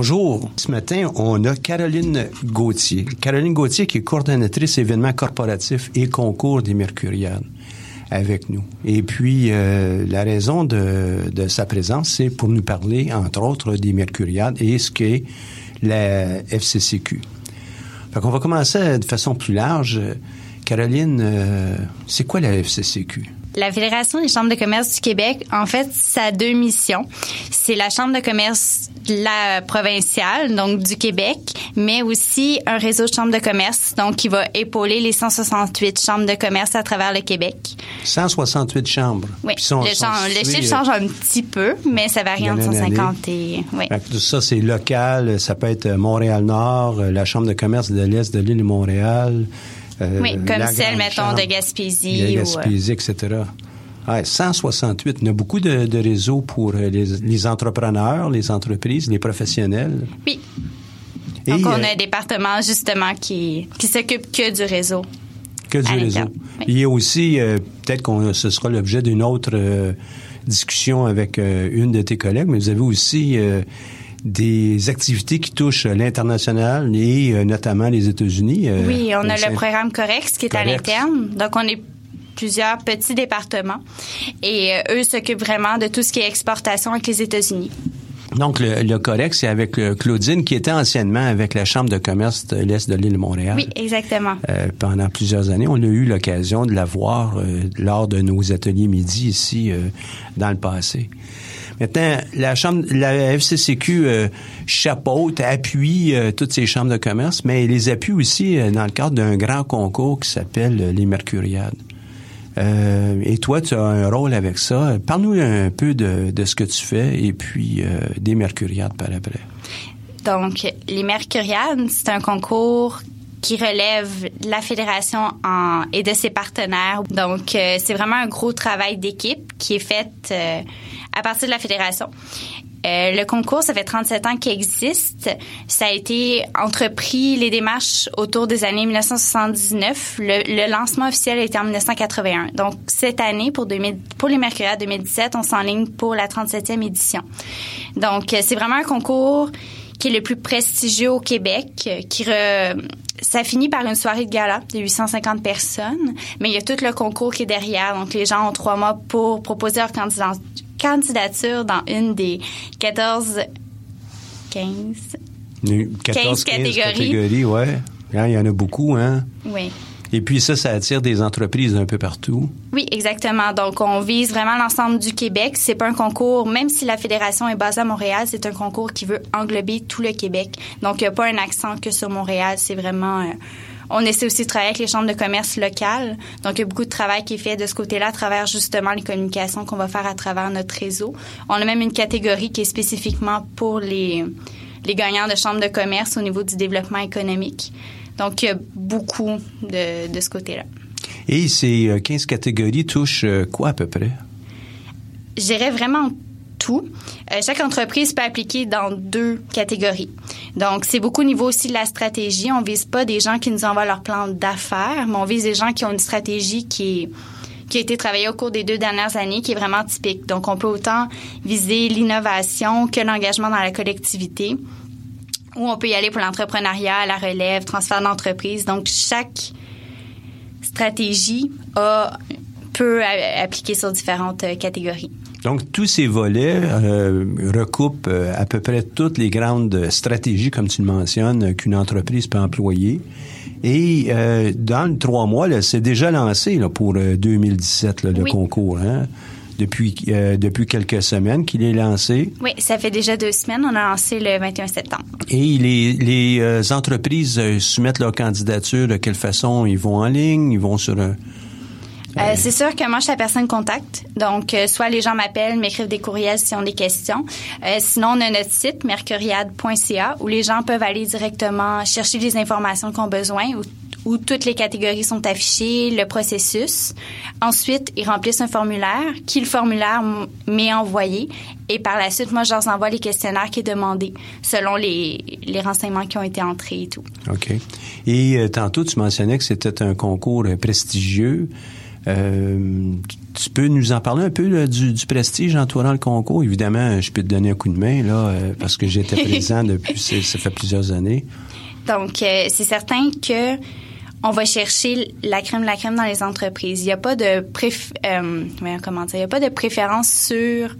Bonjour. Ce matin, on a Caroline Gauthier. Caroline Gauthier qui est coordonnatrice événements corporatifs et concours des Mercuriades avec nous. Et puis, euh, la raison de, de sa présence, c'est pour nous parler, entre autres, des Mercuriades et ce qu'est la FCCQ. Fait qu'on va commencer de façon plus large. Caroline, euh, c'est quoi la FCCQ? La Fédération des chambres de commerce du Québec, en fait, ça a deux missions. C'est la chambre de commerce la provinciale, donc du Québec, mais aussi un réseau de chambres de commerce, donc qui va épauler les 168 chambres de commerce à travers le Québec. 168 chambres. Oui. Sont, le, chiffre change un petit peu, mais ça varie entre 150 et... Oui. Ça, c'est local. Ça peut être Montréal-Nord, la chambre de commerce de l'Est de l'île de Montréal. Euh, oui, comme celle, mettons, de Gaspésie. De Gaspésie, etc. Ouais, 168. Il y a beaucoup de, de réseaux pour euh, les, les, entrepreneurs, les entreprises, les professionnels. Oui. Donc, on a un département, justement, qui, qui s'occupe que du réseau. Que du réseau. Il y a aussi, euh, peut-être que ce sera l'objet d'une autre euh, discussion avec une de tes collègues, mais vous avez aussi des activités qui touchent l'international et notamment les États-Unis. oui, on a le programme Corex qui est à l'interne. Donc, on est plusieurs petits départements et euh, eux s'occupent vraiment de tout ce qui est exportation avec les États-Unis. Donc, le, le Corex, c'est avec euh, Claudine, qui était anciennement avec la Chambre de commerce de l'Est de l'île de Montréal. Oui, exactement. Euh, pendant plusieurs années. On a eu l'occasion de la voir lors de nos ateliers midi ici dans le passé. Maintenant, la chambre, la FCCQ chapeaute, appuie toutes ces chambres de commerce, mais elle les appuie aussi dans le cadre d'un grand concours qui s'appelle les Mercuriades. Euh, et toi, tu as un rôle avec ça. Parle-nous un peu de, de, ce que tu fais et puis euh, des Mercuriades par après. Donc, les Mercuriades, c'est un concours qui relève de la fédération en, et de ses partenaires. Donc, euh, c'est vraiment un gros travail d'équipe qui est fait euh, à partir de la fédération. Euh, le concours, ça fait 37 ans qu'il existe. Ça a été entrepris les démarches autour des années 1979. Le, lancement officiel a été en 1981. Donc, cette année, pour, 2000, pour les Mercury 2017, on s'enligne pour la 37e édition. Donc, euh, c'est vraiment un concours qui est le plus prestigieux au Québec, euh, qui ça finit par une soirée de gala de 850 personnes, mais il y a tout le concours qui est derrière. Donc, les gens ont trois mois pour proposer leur candidature candidature dans une des 14, 15, 14, 15 catégories. ouais. Hein, il y en a beaucoup, hein? Oui. Et puis ça, ça attire des entreprises un peu partout. Oui, exactement. Donc, on vise vraiment l'ensemble du Québec. C'est pas un concours, même si la fédération est basée à Montréal, c'est un concours qui veut englober tout le Québec. Donc, il n'y a pas un accent que sur Montréal. C'est vraiment... Euh, on essaie aussi de travailler avec les chambres de commerce locales. Donc, il y a beaucoup de travail qui est fait de ce côté-là à travers justement les communications qu'on va faire à travers notre réseau. On a même une catégorie qui est spécifiquement pour les, les gagnants de chambres de commerce au niveau du développement économique. Donc, il y a beaucoup de, de ce côté-là. Et ces 15 euh, catégories touchent euh, quoi à peu près? Je dirais vraiment tout. Euh, chaque entreprise peut appliquer dans deux catégories. Donc, c'est beaucoup au niveau aussi de la stratégie. On vise pas des gens qui nous envoient leur plan d'affaires, mais on vise des gens qui ont une stratégie qui a été travaillée au cours des deux dernières années, qui est vraiment typique. Donc, on peut autant viser l'innovation que l'engagement dans la collectivité. ou on peut y aller pour l'entrepreneuriat, la relève, transfert d'entreprise. Donc, chaque stratégie peut appliquer sur différentes euh, catégories. Donc, tous ces volets euh, recoupent euh, à peu près toutes les grandes stratégies, comme tu le mentionnes, qu'une entreprise peut employer. Et euh, dans le trois mois, c'est déjà lancé là, pour 2017, euh, là, le concours. Hein? Depuis, euh, depuis quelques semaines qu'il est lancé. Oui, ça fait déjà deux semaines. On a lancé le 21 septembre. Et les, les euh, entreprises soumettent leur candidature de quelle façon? Ils vont en ligne? Ils vont sur un... Euh, c'est sûr que moi, je suis la personne contact. Donc, euh, soit les gens m'appellent, m'écrivent des courriels s'ils ont des questions. Euh, sinon, on a notre site, mercuriade.ca, où les gens peuvent aller directement chercher les informations qu'ils ont besoin, où, où, toutes les catégories sont affichées, le processus. Ensuite, ils remplissent un formulaire, qui le formulaire m'est envoyé. Et par la suite, moi, je leur envoie les questionnaires qui est demandé, selon les, les renseignements qui ont été entrés et tout. OK. Et tantôt, tu mentionnais que c'était un concours prestigieux. Euh, tu peux nous en parler un peu là, du, du, prestige entourant le concours? Évidemment, je peux te donner un coup de main là, euh, parce que j'étais présent depuis ça fait plusieurs années. Donc, euh, c'est certain que on va chercher la crème la crème dans les entreprises. Il n'y a pas de préf euh, comment dire, il y a pas de préférence sur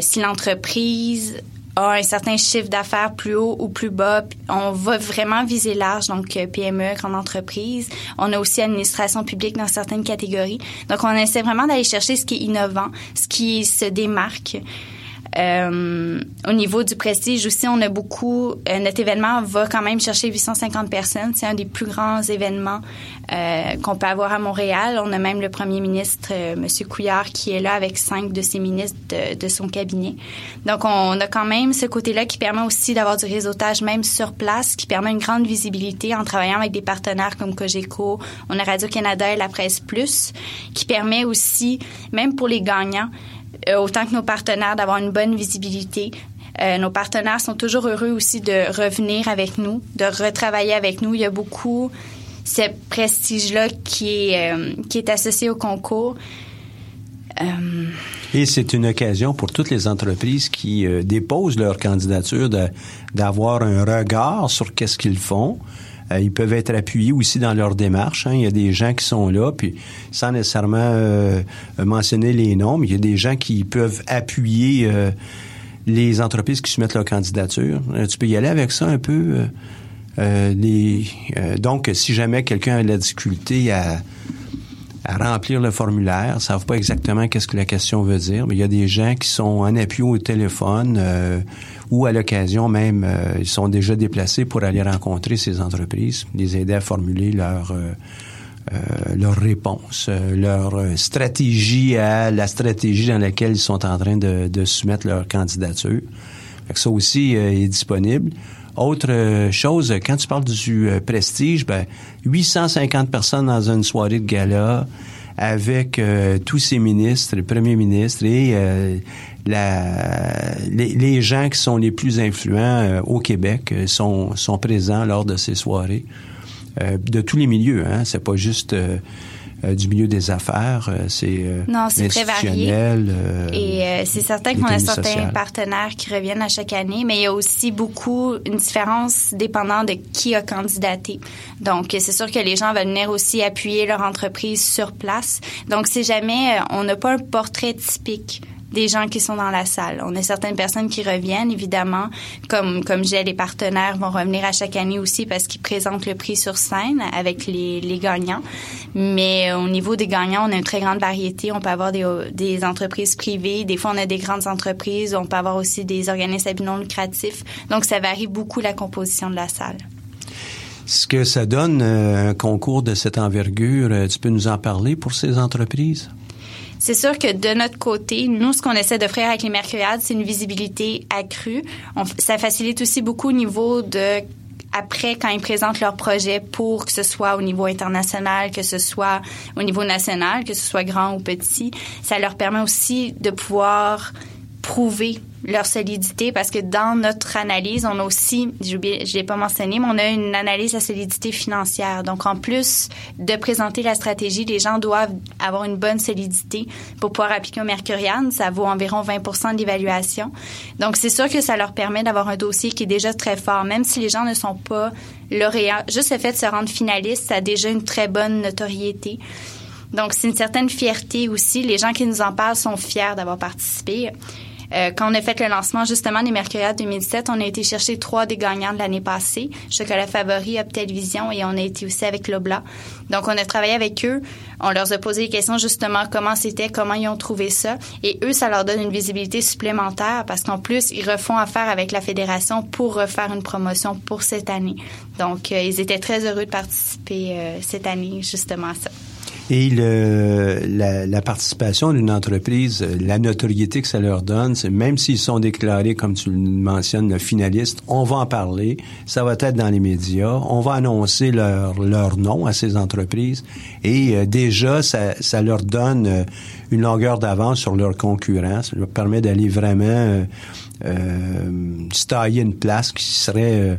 si l'entreprise a un certain chiffre d'affaires plus haut ou plus bas. On va vraiment viser large, donc euh, PME, grande entreprise. On a aussi administration publique dans certaines catégories. Donc, on essaie vraiment d'aller chercher ce qui est innovant, ce qui se démarque. Euh, au niveau du prestige aussi, on a beaucoup. Euh, notre événement va quand même chercher 850 personnes. C'est un des plus grands événements euh, qu'on peut avoir à Montréal. On a même le premier ministre, euh, Monsieur Couillard, qui est là avec cinq de ses ministres de, de son cabinet. Donc, on a quand même ce côté-là qui permet aussi d'avoir du réseautage même sur place, qui permet une grande visibilité en travaillant avec des partenaires comme Cogeco. On a Radio Canada et la Presse Plus, qui permet aussi, même pour les gagnants, euh, autant que nos partenaires, d'avoir une bonne visibilité. Euh, nos partenaires sont toujours heureux aussi de revenir avec nous, de retravailler avec nous. Il y a beaucoup ce prestige-là qui est, euh, qui est associé au concours. Euh... Et c'est une occasion pour toutes les entreprises qui euh, déposent leur candidature d'avoir un regard sur qu'est-ce qu'ils font, euh, ils peuvent être appuyés aussi dans leur démarche. Hein. Il y a des gens qui sont là, puis sans nécessairement mentionner les noms, mais il y a des gens qui peuvent appuyer les entreprises qui soumettent leur candidature. tu peux y aller avec ça un peu. Les, donc, si jamais quelqu'un a la difficulté à, remplir le formulaire, ne savent pas exactement qu'est-ce que la question veut dire, mais il y a des gens qui sont en appui au téléphone ou à l'occasion même, euh, ils sont déjà déplacés pour aller rencontrer ces entreprises, les aider à formuler leur euh, euh, leur réponse, leur stratégie à la stratégie dans laquelle ils sont en train de, soumettre leur candidature. Ça aussi est disponible. Autre chose, quand tu parles du prestige, ben 850 personnes dans une soirée de gala avec tous ces ministres, le premier ministre et la, les, les, gens qui sont les plus influents euh, au Québec euh, sont, sont présents lors de ces soirées euh, de tous les milieux. Hein. C'est pas juste du milieu des affaires, c'est non, c'est très varié. Et c'est certain qu'on a certains partenaires qui reviennent à chaque année, mais il y a aussi beaucoup une différence dépendant de qui a candidaté. Donc c'est sûr que les gens veulent venir aussi appuyer leur entreprise sur place. Donc si jamais on n'a pas un portrait typique des gens qui sont dans la salle. On a certaines personnes qui reviennent, évidemment, comme comme j'ai les partenaires vont revenir à chaque année aussi parce qu'ils présentent le prix sur scène avec les, gagnants. Mais au niveau des gagnants, on a une très grande variété. On peut avoir des, des entreprises privées, des fois on a des grandes entreprises, on peut avoir aussi des organismes non lucratifs. Donc ça varie beaucoup la composition de la salle. Ce que ça donne euh, un concours de cette envergure, euh, tu peux nous en parler pour ces entreprises? C'est sûr que de notre côté, nous, ce qu'on essaie d'offrir avec les Mercuriades, c'est une visibilité accrue. Ça facilite aussi beaucoup au niveau de après quand ils présentent leur projet pour que ce soit au niveau international, que ce soit au niveau national, que ce soit grand ou petit, ça leur permet aussi de pouvoir prouver leur solidité parce que dans notre analyse, on a aussi, je ne l'ai pas mentionné, mais on a une analyse de la solidité financière. Donc, en plus de présenter la stratégie, les gens doivent avoir une bonne solidité pour pouvoir appliquer au Mercurian. Ça vaut environ 20 de l'évaluation. Donc, c'est sûr que ça leur permet d'avoir un dossier qui est déjà très fort, même si les gens ne sont pas lauréats. Juste le fait de se rendre finaliste, ça a déjà une très bonne notoriété. Donc, c'est une certaine fierté aussi. Les gens qui nous en parlent sont fiers d'avoir participé. Euh, quand on a fait le lancement justement des Mercuriades 2017, on a été chercher trois des gagnants de l'année passée, Chocolat Favori, Optélévision et on a été aussi avec Lobla. Donc on a travaillé avec eux, on leur a posé des questions justement comment c'était, comment ils ont trouvé ça et eux ça leur donne une visibilité supplémentaire parce qu'en plus ils refont affaire avec la fédération pour refaire une promotion pour cette année. Donc euh, ils étaient très heureux de participer euh, cette année justement à ça. Et le, la, la, participation d'une entreprise, la notoriété que ça leur donne, c'est même s'ils sont déclarés, comme tu le mentionnes, le finaliste, on va en parler. Ça va être dans les médias. On va annoncer leur, leur nom à ces entreprises. Et euh, déjà, ça, ça, leur donne euh, une longueur d'avance sur leurs concurrents. Ça leur permet d'aller vraiment euh, euh, une place qui serait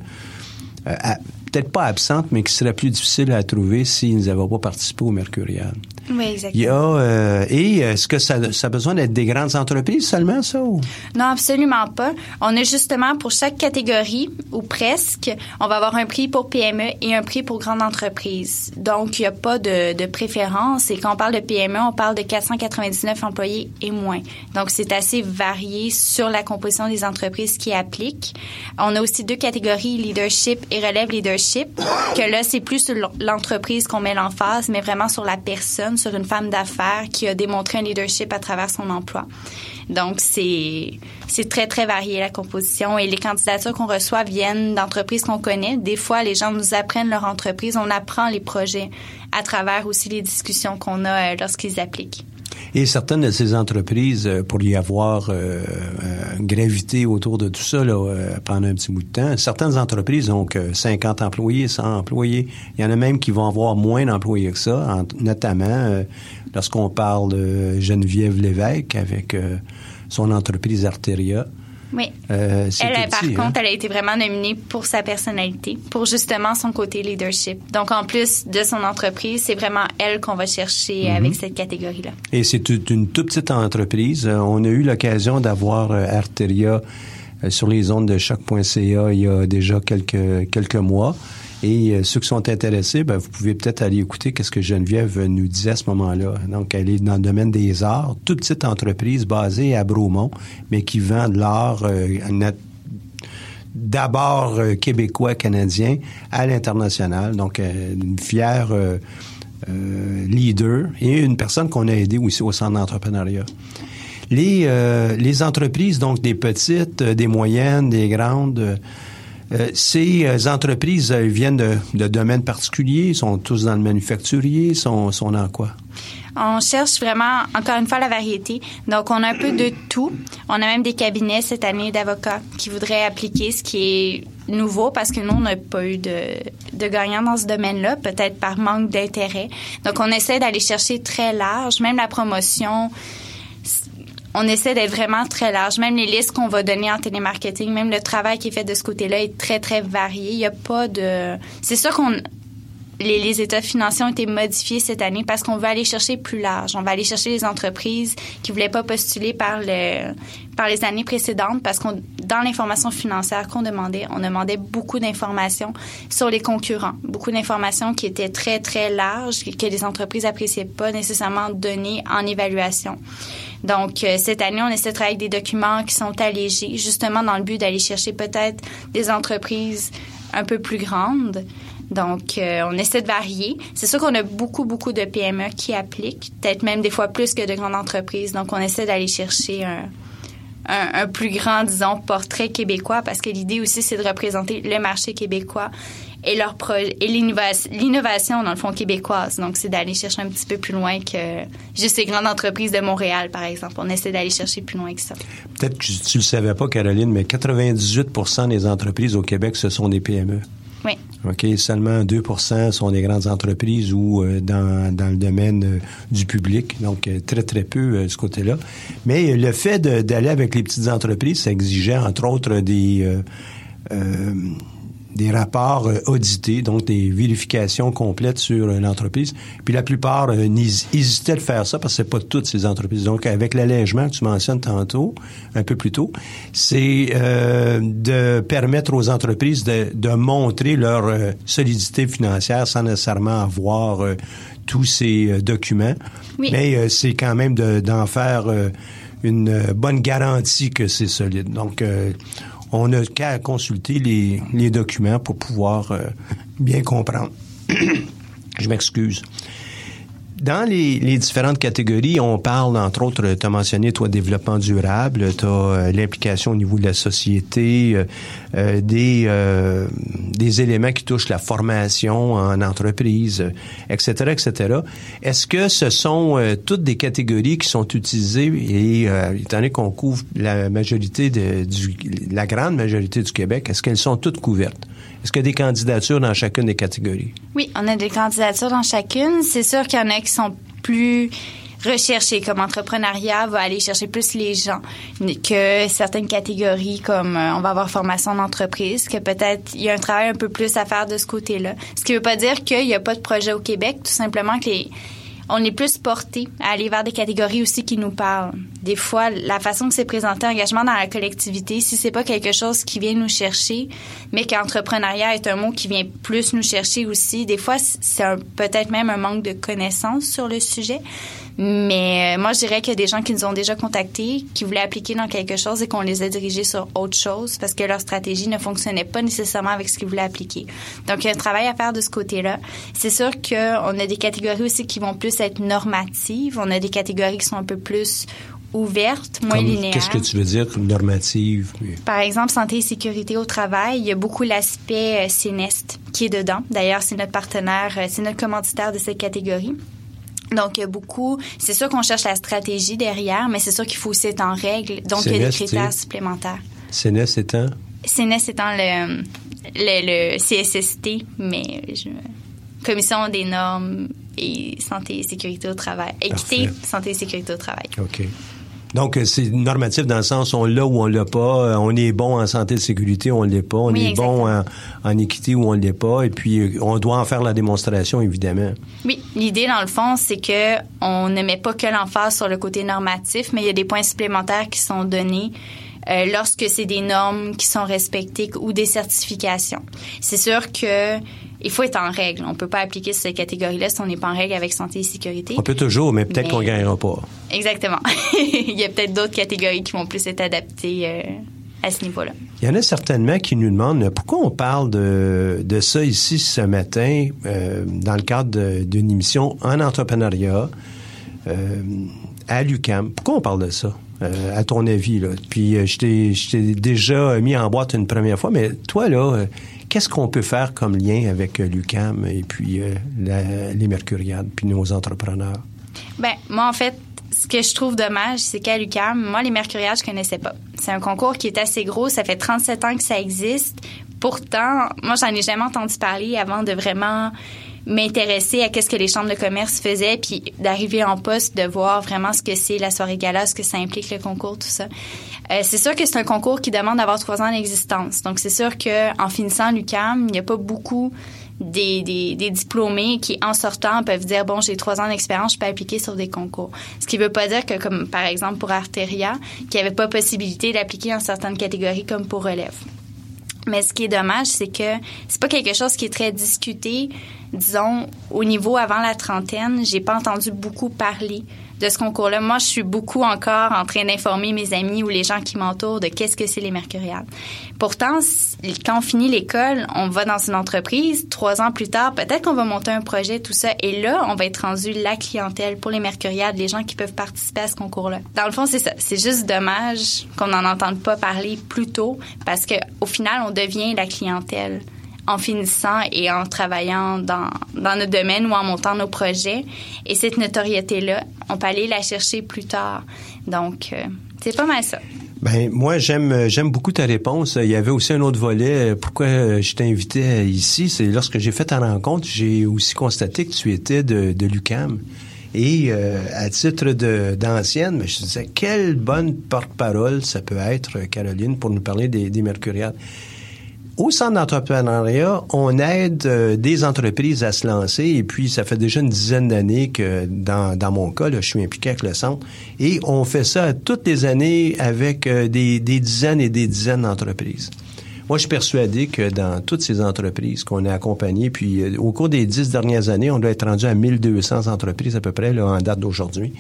peut-être pas absente, mais qui serait plus difficile à trouver s'ils n'avaient pas participé au Mercurial. Oui, exactement. Il y a, euh, et est-ce que ça, ça a besoin d'être des grandes entreprises seulement, ça? Ou? Non, absolument pas. On a justement pour chaque catégorie, ou presque, on va avoir un prix pour PME et un prix pour grande entreprise. Donc, il n'y a pas de, de préférence. Et quand on parle de PME, on parle de 499 employés et moins. Donc, c'est assez varié sur la composition des entreprises qui appliquent. On a aussi deux catégories, leadership et relève leadership, que là, c'est plus sur l'entreprise qu'on met l'emphase, mais vraiment sur la personne, sur une femme d'affaires qui a démontré un leadership à travers son emploi. Donc, c'est, très, très varié la composition et les candidatures qu'on reçoit viennent d'entreprises qu'on connaît. Des fois, les gens nous apprennent leur entreprise. On apprend les projets à travers aussi les discussions qu'on a euh, lorsqu'ils appliquent. Et certaines de ces entreprises, euh, pour y avoir euh, gravité autour de tout ça là, pendant un petit bout de temps, certaines entreprises ont que 50 employés, 100 employés. Il y en a même qui vont avoir moins d'employés que ça, notamment lorsqu'on parle de Geneviève Lévesque avec son entreprise Arteria. Oui. Euh, elle, par contre, hein? elle a été vraiment nominée pour sa personnalité, pour justement son côté leadership. Donc, en plus de son entreprise, c'est vraiment elle qu'on va chercher mm-hmm. avec cette catégorie-là. Et c'est une toute petite entreprise. Euh, on a eu l'occasion d'avoir euh, Arteria sur les ondes de choc.ca il y a déjà quelques quelques mois. Et euh, ceux qui sont intéressés, ben, vous pouvez peut-être aller écouter qu'est-ce que Geneviève nous disait à ce moment-là. Donc, elle est dans le domaine des arts, toute petite entreprise basée à Bromont, mais qui vend de l'art euh, d'abord euh, québécois, canadien, à l'international. Donc, une fière leader et une personne qu'on a aidée aussi au centre d'entrepreneuriat. Les, les entreprises, donc des petites, des moyennes, des grandes, euh, ces euh, entreprises euh, viennent de, domaines particuliers, sont tous dans le manufacturier, sont, sont dans quoi? On cherche vraiment, encore une fois, la variété. Donc, on a un peu de tout. On a même des cabinets cette année d'avocats qui voudraient appliquer ce qui est nouveau parce que nous, on n'a pas eu de, de gagnants dans ce domaine-là, peut-être par manque d'intérêt. Donc, on essaie d'aller chercher très large, même la promotion on essaie d'être vraiment très large. Même les listes qu'on va donner en télémarketing, même le travail qui est fait de ce côté-là est très, très varié. Il n'y a pas de... C'est sûr qu'on... Les, états financiers ont été modifiés cette année parce qu'on veut aller chercher plus large. On va aller chercher les entreprises qui voulaient pas postuler par le par les années précédentes parce qu'on dans l'information financière qu'on demandait, on demandait beaucoup d'informations sur les concurrents, beaucoup d'informations qui étaient très très larges que les entreprises appréciaient pas nécessairement données en évaluation. Donc, euh, cette année, on essaie de travailler avec des documents qui sont allégés, justement dans le but d'aller chercher peut-être des entreprises un peu plus grandes. Donc, euh, on essaie de varier. C'est sûr qu'on a beaucoup, beaucoup de PME qui appliquent, peut-être même des fois plus que de grandes entreprises. Donc, on essaie d'aller chercher un, plus grand, disons, portrait québécois parce que l'idée aussi, c'est de représenter le marché québécois et leur et l'innovation dans le fond québécoise. Donc c'est d'aller chercher un petit peu plus loin que juste les grandes entreprises de Montréal par exemple. On essaie d'aller chercher plus loin que ça. Peut-être que tu le savais pas Caroline, mais 98% des entreprises au Québec ce sont des PME. Oui, OK, seulement 2 sont des grandes entreprises ou euh, dans, dans le domaine euh, du public, donc euh, très très peu ce côté-là. Mais le fait d'aller avec les petites entreprises, ça exigeait entre autres des des rapports euh, audités, donc des vérifications complètes sur euh, l'entreprise. Puis la plupart euh, hésitaient de faire ça parce que c'est pas toutes ces entreprises. Donc avec l'allègement que tu mentionnes tantôt, un peu plus tôt, c'est de permettre aux entreprises de, de montrer leur solidité financière sans nécessairement avoir tous ces documents. Mais c'est quand même d'en faire une bonne garantie que c'est solide. Donc, on n'a qu'à consulter les, documents pour pouvoir euh, bien comprendre. Je m'excuse. Dans les, différentes catégories, on parle, entre autres, tu as mentionné, toi, développement durable, tu as euh, l'implication au niveau de la société, euh, euh, des, des éléments qui touchent la formation en entreprise, etc., etc. Est-ce que ce sont toutes des catégories qui sont utilisées et, étant donné qu'on couvre la majorité de, du, la grande majorité du Québec, est-ce qu'elles sont toutes couvertes? Est-ce qu'il y a des candidatures dans chacune des catégories? Oui, on a des candidatures dans chacune. C'est sûr qu'il y en a qui sont plus recherchés, comme entrepreneuriat va aller chercher plus les gens que certaines catégories comme euh, on va avoir formation d'entreprise, que peut-être il y a un travail un peu plus à faire de ce côté-là. Ce qui veut pas dire qu'il n'y a pas de projet au Québec, tout simplement que les on est plus porté à aller vers des catégories aussi qui nous parlent. Des fois, la façon que c'est présenté, engagement dans la collectivité, si c'est pas quelque chose qui vient nous chercher, mais qu'entrepreneuriat est un mot qui vient plus nous chercher aussi, des fois, c'est peut-être même un manque de connaissances sur le sujet. Mais euh, moi, je dirais qu'il y a des gens qui nous ont déjà contactés, qui voulaient appliquer dans quelque chose et qu'on les a dirigés sur autre chose parce que leur stratégie ne fonctionnait pas nécessairement avec ce qu'ils voulaient appliquer. Donc, il y a un travail à faire de ce côté-là. C'est sûr qu'on a des catégories aussi qui vont plus être normatives. On a des catégories qui sont un peu plus ouvertes, moins linéaires. Qu'est-ce que tu veux dire normative? Par exemple, santé et sécurité au travail, il y a beaucoup l'aspect euh, CNEST qui est dedans. D'ailleurs, c'est notre partenaire, euh, c'est notre commanditaire de cette catégorie. Donc, il y a beaucoup. C'est sûr qu'on cherche la stratégie derrière, mais c'est sûr qu'il faut aussi être en règle. Donc, il y a des critères supplémentaires. CNES étant? CNES étant le, le, CSST, mais Commission des normes et santé et sécurité au travail. Équité, santé et sécurité au travail. OK. Donc, euh, c'est normatif dans le sens on l'a ou on l'a pas. Euh, on est bon en santé et sécurité, on l'est pas. On est bon en, équité ou on l'est pas. Et puis, euh, on doit en faire la démonstration, évidemment. Oui, l'idée, dans le fond, c'est que on ne met pas que l'emphase sur le côté normatif, mais il y a des points supplémentaires qui sont donnés lorsque c'est des normes qui sont respectées ou des certifications. C'est sûr que il faut être en règle. On peut pas appliquer cette catégorie-là si on n'est pas en règle avec santé et sécurité. On peut toujours, mais peut-être qu'on gagnera pas. Exactement. Il y a peut-être d'autres catégories qui vont plus être adaptées euh, à ce niveau-là. Il y en a certainement qui nous demandent pourquoi on parle de, de ça ici ce matin euh, dans le cadre d'une émission en entrepreneuriat euh, à l'UCAM. Pourquoi on parle de ça? à ton avis, là? Puis je t'ai déjà mis en boîte une première fois, mais toi, là, Qu'est-ce qu'on peut faire comme lien avec euh, l'UCAM et puis euh, les Mercuriades, puis nos entrepreneurs? Ben moi, en fait, ce que je trouve dommage, c'est qu'à l'UCAM, moi, les Mercuriades, je connaissais pas. C'est un concours qui est assez gros. Ça fait 37 ans que ça existe. Pourtant, moi, j'en ai jamais entendu parler avant de vraiment m'intéresser à qu'est-ce que les chambres de commerce faisaient, puis d'arriver en poste, de voir vraiment ce que c'est la soirée gala, ce que ça implique le concours, tout ça. Euh, c'est sûr que c'est un concours qui demande d'avoir trois ans d'existence. Donc, c'est sûr que en finissant l'UCAM, il n'y a pas beaucoup des, des, des, diplômés qui, en sortant, peuvent dire bon, j'ai trois ans d'expérience, je peux appliquer sur des concours. Ce qui ne veut pas dire que, comme par exemple pour Arteria, qu'il n'y avait pas possibilité d'appliquer en certaines catégories comme pour relève. Mais ce qui est dommage, c'est que c'est pas quelque chose qui est très discuté. Disons, au niveau avant la trentaine, j'ai pas entendu beaucoup parler de ce concours-là. Moi, je suis beaucoup encore en train d'informer mes amis ou les gens qui m'entourent de qu'est-ce que c'est les Mercuriades. Pourtant, quand on finit l'école, on va dans une entreprise. Trois ans plus tard, peut-être qu'on va monter un projet, tout ça. Et là, on va être rendu la clientèle pour les Mercuriades, les gens qui peuvent participer à ce concours-là. Dans le fond, c'est ça. C'est juste dommage qu'on n'en entende pas parler plus tôt parce que au final, on devient la clientèle en finissant et en travaillant dans, dans notre domaine ou en montant nos projets. Et cette notoriété-là, on peut aller la chercher plus tard. Donc, euh, c'est pas mal ça. Ben moi j'aime j'aime beaucoup ta réponse. Il y avait aussi un autre volet. Pourquoi je t'ai invité ici, c'est lorsque j'ai fait ta rencontre, j'ai aussi constaté que tu étais de, de l'UCAM. Et euh, à titre d'ancienne, je disais quelle bonne porte-parole ça peut être, Caroline, pour nous parler des, des Mercuriades. Au centre d'entrepreneuriat, on aide euh, des entreprises à se lancer et puis ça fait déjà une dizaine d'années que dans, dans mon cas, là, je suis impliqué avec le centre et on fait ça toutes les années avec euh, des, des dizaines et des dizaines d'entreprises. Moi, je suis persuadé que dans toutes ces entreprises qu'on a accompagnées, puis euh, au cours des dix dernières années, on doit être rendu à 1200 entreprises à peu près, là, en date d'aujourd'hui.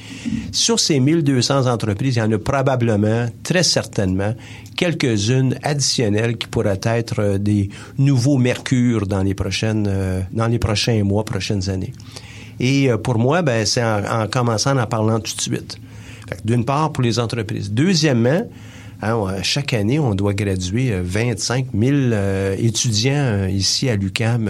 Sur ces 1200 entreprises, il y en a probablement, très certainement, quelques-unes additionnelles qui pourraient être euh, des nouveaux mercures dans les prochaines, euh, dans les prochains mois, prochaines années. Et pour moi, ben, c'est en, en, commençant en parlant tout de suite. D'une part, pour les entreprises. Deuxièmement, Hein, chaque année, on doit graduer 25 euh, 000 euh, étudiants euh, ici à l'UCAM.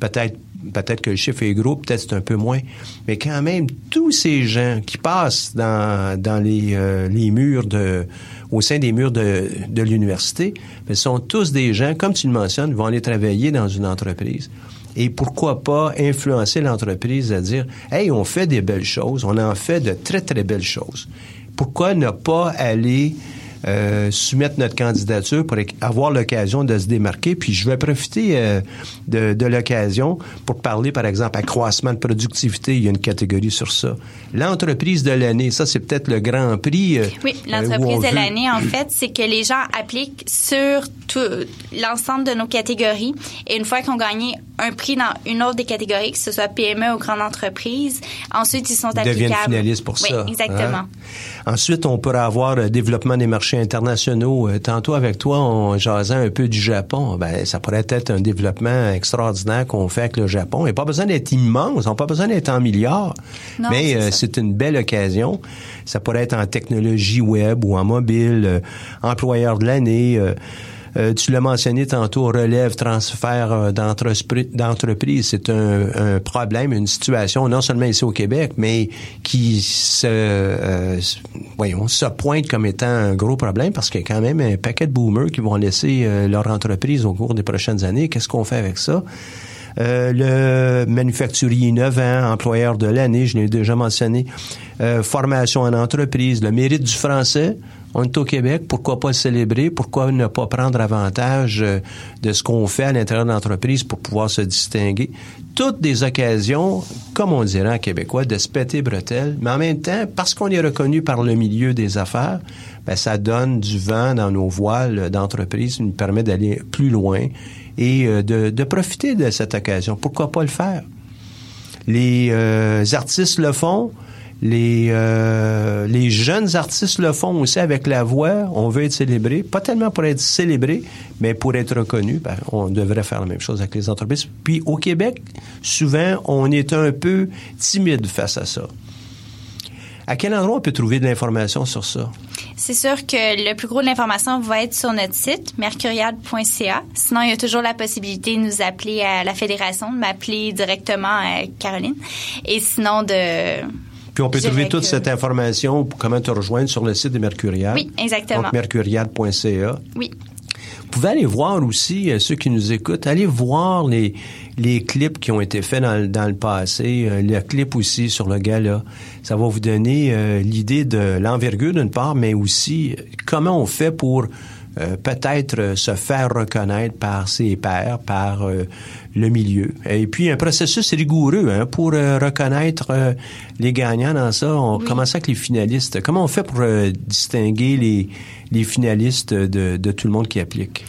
peut-être peut-être que le chiffre est gros, peut-être c'est un peu moins. Mais quand même, tous ces gens qui passent dans, dans les, les murs de au sein des murs de, de l'université, ce sont tous des gens, comme tu le mentionnes, vont aller travailler dans une entreprise. Et pourquoi pas influencer l'entreprise à dire, hey, on fait des belles choses, on en fait de très, très belles choses. Pourquoi ne pas aller euh, soumettre notre candidature pour avoir l'occasion de se démarquer. Puis je vais profiter euh, de, de l'occasion pour parler, par exemple, accroissement de productivité. Il y a une catégorie sur ça. L'entreprise de l'année, ça c'est peut-être le grand prix. Euh, oui, l'entreprise de l'année, en fait, c'est que les gens appliquent sur tout l'ensemble de nos catégories. Et une fois qu'ils ont gagné un prix dans une autre des catégories, que ce soit PME ou grande entreprise, ensuite ils sont applicables. Ils deviennent finalistes pour oui, ça. exactement. Hein? Ensuite, on pourra avoir développement des marchés internationaux. Euh, tantôt avec toi, on jasait un peu du Japon. Ben, ça pourrait être un développement extraordinaire qu'on fait avec le Japon. Il n'y a pas besoin d'être immense, on n'a pas besoin d'être en milliards. Non, mais euh, c'est une belle occasion. Ça pourrait être en technologie web ou en mobile, euh, employeur de l'année. Euh, tu l'as mentionné tantôt, relève, transfert euh, d'entreprise, c'est un, problème, une situation, non seulement ici au Québec, mais qui se, euh, voyons, se pointe comme étant un gros problème parce qu'il y a quand même un paquet de boomers qui vont laisser leur entreprise au cours des prochaines années. Qu'est-ce qu'on fait avec ça? Le manufacturier innovant, employeur de l'année, je l'ai déjà mentionné, formation en entreprise, le mérite du français. On est au Québec, pourquoi pas célébrer? Pourquoi ne pas prendre avantage euh, de ce qu'on fait à l'intérieur de l'entreprise pour pouvoir se distinguer? Toutes des occasions, comme on dirait en québécois, de se péter bretelles, mais en même temps, parce qu'on est reconnu par le milieu des affaires, ben, ça donne du vent dans nos voiles d'entreprise, nous permet d'aller plus loin et euh, de, de, profiter de cette occasion. Pourquoi pas le faire? Les euh, artistes le font, les, euh, les jeunes artistes le font aussi avec la voix. On veut être célébré, pas tellement pour être célébré, mais pour être reconnu. Ben, on devrait faire la même chose avec les entreprises. Puis au Québec, souvent, on est un peu timide face à ça. À quel endroit on peut trouver de l'information sur ça? C'est sûr que le plus gros de l'information va être sur notre site, mercuriade.ca. Sinon, il y a toujours la possibilité de nous appeler à la fédération, de m'appeler directement à Caroline. Et sinon, de... Puis on peut trouver toute cette information pour comment te rejoindre sur le site de Mercuriade. Oui, exactement. Donc, mercuriade.ca. Oui. Vous pouvez aller voir aussi, euh, ceux qui nous écoutent, allez voir les, les clips qui ont été faits dans, dans le passé, euh, le clip aussi sur le gala. Ça va vous donner euh, l'idée de l'envergure d'une part, mais aussi comment on fait pour euh, peut-être se faire reconnaître par ses pairs, par euh, le milieu. Et puis un processus rigoureux hein, pour euh, reconnaître les gagnants dans ça. On oui. commence avec les finalistes. Comment on fait pour distinguer les, les finalistes de, de tout le monde qui applique?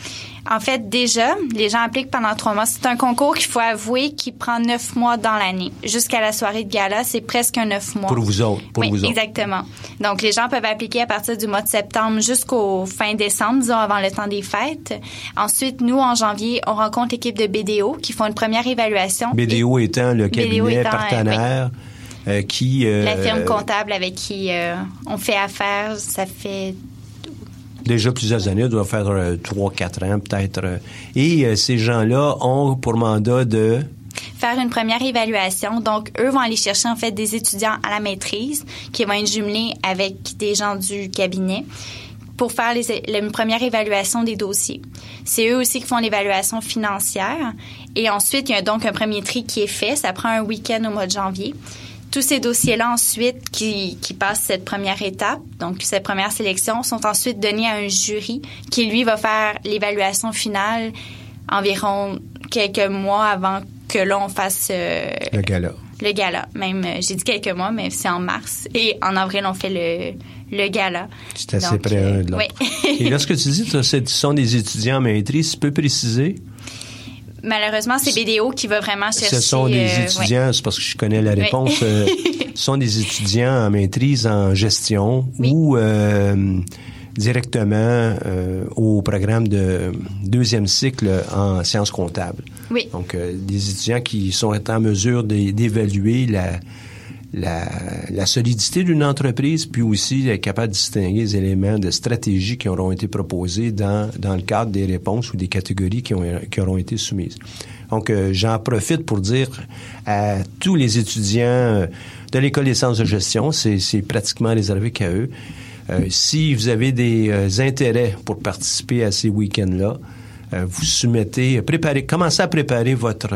En fait, déjà, les gens appliquent pendant trois mois. C'est un concours qu'il faut avouer qui prend neuf mois dans l'année. Jusqu'à la soirée de gala, c'est presque un neuf mois. Pour vous autres. Pour oui, vous autres. exactement. Donc, les gens peuvent appliquer à partir du mois de septembre jusqu'au fin décembre, disons, avant le temps des fêtes. Ensuite, nous, en janvier, on rencontre l'équipe de BDO qui font une première évaluation. BDO étant le cabinet étant, partenaire. Oui. Euh, qui euh, la firme comptable avec qui euh, on fait affaire, ça fait déjà plusieurs années, doit faire trois, quatre ans peut-être. Et euh, ces gens-là ont pour mandat de faire une première évaluation. Donc, eux vont aller chercher en fait des étudiants à la maîtrise qui vont être jumelés avec des gens du cabinet pour faire la première évaluation des dossiers. C'est eux aussi qui font l'évaluation financière. Et ensuite, il y a donc un premier tri qui est fait. Ça prend un week-end au mois de janvier. Tous ces dossiers-là ensuite qui, qui passent cette première étape, donc cette première sélection, sont ensuite donnés à un jury qui, lui, va faire l'évaluation finale environ quelques mois avant que l'on fasse euh, le gala. Le gala. Même, euh, j'ai dit quelques mois, mais c'est en mars. Et en avril, on fait le, le gala. C'est assez près un de l'autre. Oui. Et lorsque tu dis que ce sont des étudiants en maîtrise, tu peux préciser? Malheureusement, c'est BDO qui va vraiment chercher. Ce sont des euh, étudiants, ouais. c'est parce que je connais la réponse. euh, ce sont des étudiants en maîtrise en gestion Oui. ou euh, directement au programme de deuxième cycle en sciences comptables. Oui. Donc, des étudiants qui sont en mesure d'é- d'évaluer la, la, la solidité d'une entreprise, puis aussi être capable de distinguer les éléments de stratégie qui auront été proposés dans, dans le cadre des réponses ou des catégories qui, ont, qui auront été soumises. Donc, euh, j'en profite pour dire à tous les étudiants euh, de l'École des sciences de gestion, c'est pratiquement réservé qu'à eux, euh, si vous avez des intérêts pour participer à ces week-ends-là, vous soumettez, préparez, commencez à préparer votre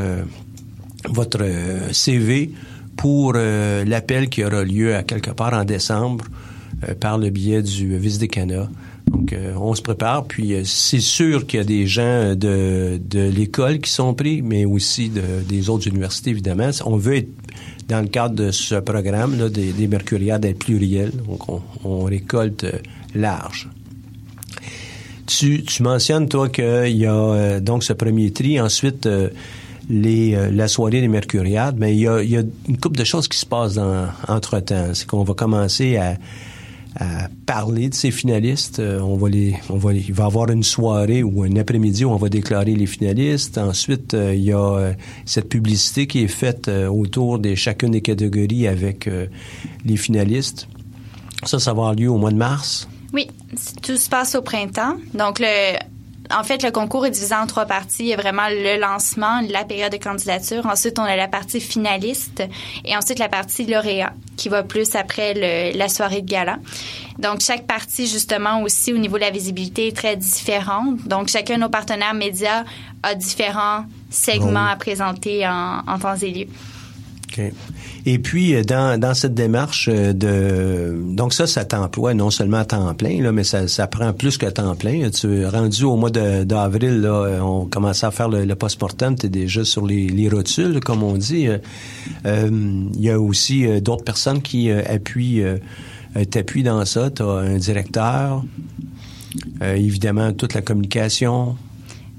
votre CV pour euh, l'appel qui aura lieu à quelque part en décembre euh, par le biais du vice-décanat. Donc, euh, on se prépare, puis euh, c'est sûr qu'il y a des gens de, de l'école qui sont pris, mais aussi de, des autres universités, évidemment. On veut être, dans le cadre de ce programme, là, des, des mercuriades, être pluriel. Donc, on, on récolte euh, large. Tu, tu mentionnes, toi, qu'il y a euh, donc ce premier tri. Ensuite, euh, les, euh, la soirée des Mercuriades, mais il y a, une couple de choses qui se passent dans, entre-temps. C'est qu'on va commencer à, parler de ces finalistes. Euh, on va les, il va y avoir une soirée ou un après-midi où on va déclarer les finalistes. Ensuite, euh, il y a cette publicité qui est faite autour de chacune des catégories avec les finalistes. Ça, ça va avoir lieu au mois de mars. Oui, tout se passe au printemps. Donc, le, en fait, le concours est divisé en trois parties. Il y a vraiment le lancement, la période de candidature. Ensuite, on a la partie finaliste et ensuite la partie lauréat qui va plus après le- la soirée de gala. Donc, chaque partie, justement, aussi au niveau de la visibilité est très différente. Donc, chacun de nos partenaires médias a différents segments Oui. à présenter en, en temps et lieu. OK. Et puis, euh, dans, dans cette démarche euh, de... Donc ça, ça t'emploie non seulement à temps plein, là, mais ça, ça prend plus que temps plein. Tu es rendu au mois d'avril, euh, on commençait à faire le, le post-mortem, tu es déjà sur les, les rotules, comme on dit. Il y a aussi d'autres personnes qui appuient, t'appuient dans ça. Tu as un directeur, euh, évidemment, toute la communication.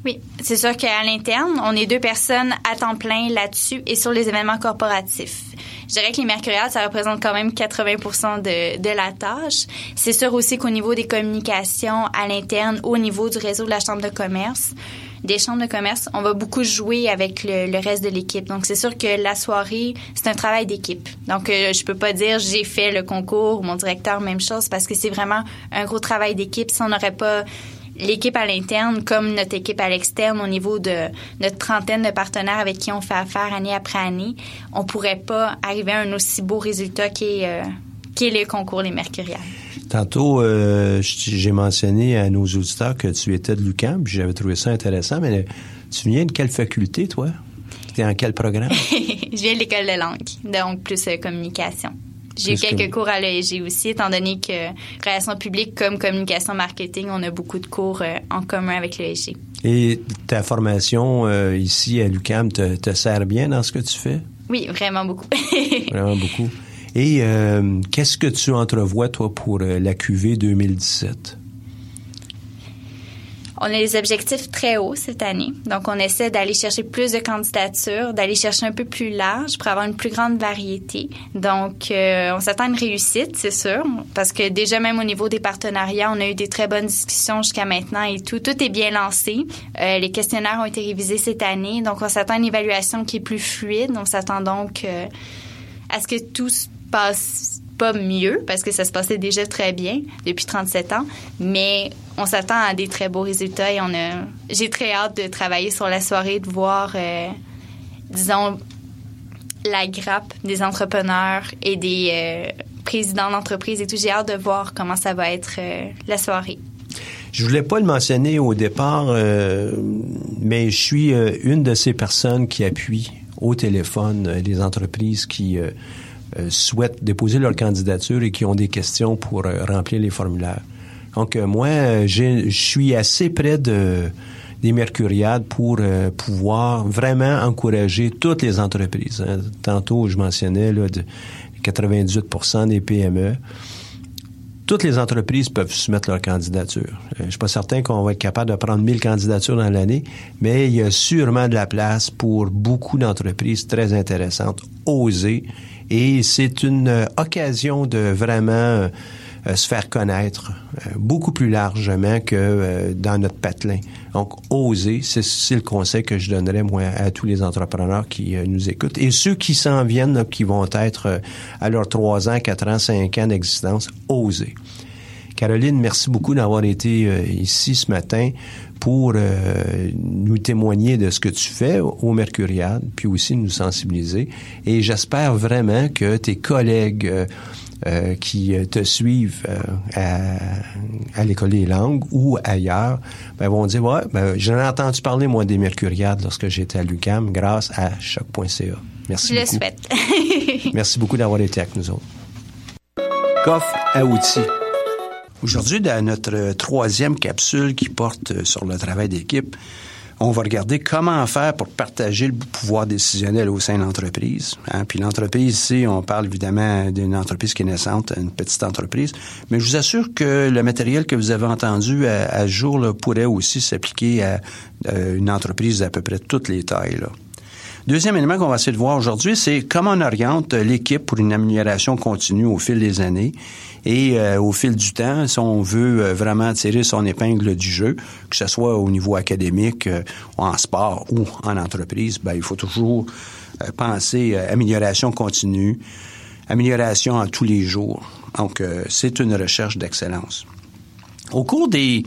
Oui, c'est sûr qu'à l'interne, on est deux personnes à temps plein là-dessus et sur les événements corporatifs. Je dirais que les Mercuriades, ça représente quand même 80% de, de la tâche. C'est sûr aussi qu'au niveau des communications à l'interne, au niveau du réseau de la Chambre de commerce, des chambres de commerce, on va beaucoup jouer avec le, reste de l'équipe. Donc, c'est sûr que la soirée, c'est un travail d'équipe. Donc, euh, je peux pas dire j'ai fait le concours ou mon directeur, même chose, parce que c'est vraiment un gros travail d'équipe. Si on n'aurait pas l'équipe à l'interne comme notre équipe à l'externe au niveau de notre trentaine de partenaires avec qui on fait affaire année après année, on pourrait pas arriver à un aussi beau résultat qui est, euh, le concours des Mercuriales. Tantôt, euh, j'ai mentionné à nos auditeurs que tu étais de l'UQAM, puis j'avais trouvé ça intéressant, mais tu viens de quelle faculté, toi? Tu es en quel programme? je viens de l'école de langue, donc plus euh, communication. J'ai eu quelques cours à l'ESG aussi, étant donné que relations publiques comme communication marketing, on a beaucoup de cours euh, en commun avec l'ESG. Et ta formation euh, ici à l'UQAM te, te sert bien dans ce que tu fais? Oui, vraiment beaucoup. Vraiment beaucoup. Et euh, qu'est-ce que tu entrevois, toi, pour la QV 2017? On a des objectifs très hauts cette année. Donc, on essaie d'aller chercher plus de candidatures, d'aller chercher un peu plus large pour avoir une plus grande variété. Donc, euh, on s'attend à une réussite, c'est sûr, parce que déjà même au niveau des partenariats, on a eu des très bonnes discussions jusqu'à maintenant et tout. Tout est bien lancé. Euh, les questionnaires ont été révisés cette année. Donc, on s'attend à une évaluation qui est plus fluide. On s'attend donc euh, à ce que tout pas mieux parce que ça se passait déjà très bien depuis 37 ans, mais on s'attend à des très beaux résultats et on a j'ai très hâte de travailler sur la soirée de voir euh, disons la grappe des entrepreneurs et des euh, présidents d'entreprise et tout. J'ai hâte de voir comment ça va être euh, la soirée. Je voulais pas le mentionner au départ, mais je suis une de ces personnes qui appuie au téléphone les entreprises qui souhaitent déposer leur candidature et qui ont des questions pour remplir les formulaires. Donc moi, je suis assez près de des Mercuriades pour pouvoir vraiment encourager toutes les entreprises. Hein. Tantôt, je mentionnais là, de 98% des PME toutes les entreprises peuvent soumettre leur candidature. Euh, je suis pas certain qu'on va être capable de prendre 1000 candidatures dans l'année, mais il y a sûrement de la place pour beaucoup d'entreprises très intéressantes, oser. Et c'est une euh, occasion de vraiment euh, se faire connaître euh, beaucoup plus largement que dans notre patelin. Donc, oser, c'est le conseil que je donnerais, moi, à tous les entrepreneurs qui nous écoutent. Et ceux qui s'en viennent, qui vont être à leurs trois ans, quatre ans, cinq ans d'existence, oser. Caroline, merci beaucoup d'avoir été ici ce matin pour nous témoigner de ce que tu fais au Mercuriade, puis aussi nous sensibiliser. Et j'espère vraiment que tes collègues euh, qui euh, te suivent euh, à, à l'école des langues ou ailleurs, ben, vont dire ouais, ben, j'en ai entendu parler moi des Mercuriades lorsque j'étais à l'UCAM grâce à choc.ca. Merci Je beaucoup. le souhaite. Merci beaucoup d'avoir été avec nous autres. Coffre à outils. Aujourd'hui, dans notre troisième capsule qui porte sur le travail d'équipe, on va regarder comment faire pour partager le pouvoir décisionnel au sein de l'entreprise. Hein. Puis l'entreprise, ici, on parle évidemment d'une entreprise qui est naissante, une petite entreprise, mais je vous assure que le matériel que vous avez entendu à, jour là, pourrait aussi s'appliquer à, une entreprise d'à peu près toutes les tailles. Là. Deuxième élément qu'on va essayer de voir aujourd'hui, c'est comment on oriente l'équipe pour une amélioration continue au fil des années et euh, au fil du temps, si on veut euh, vraiment tirer son épingle du jeu, que ce soit au niveau académique, euh, en sport ou en entreprise, ben, il faut toujours penser amélioration continue, amélioration en tous les jours. Donc, c'est une recherche d'excellence. Au cours des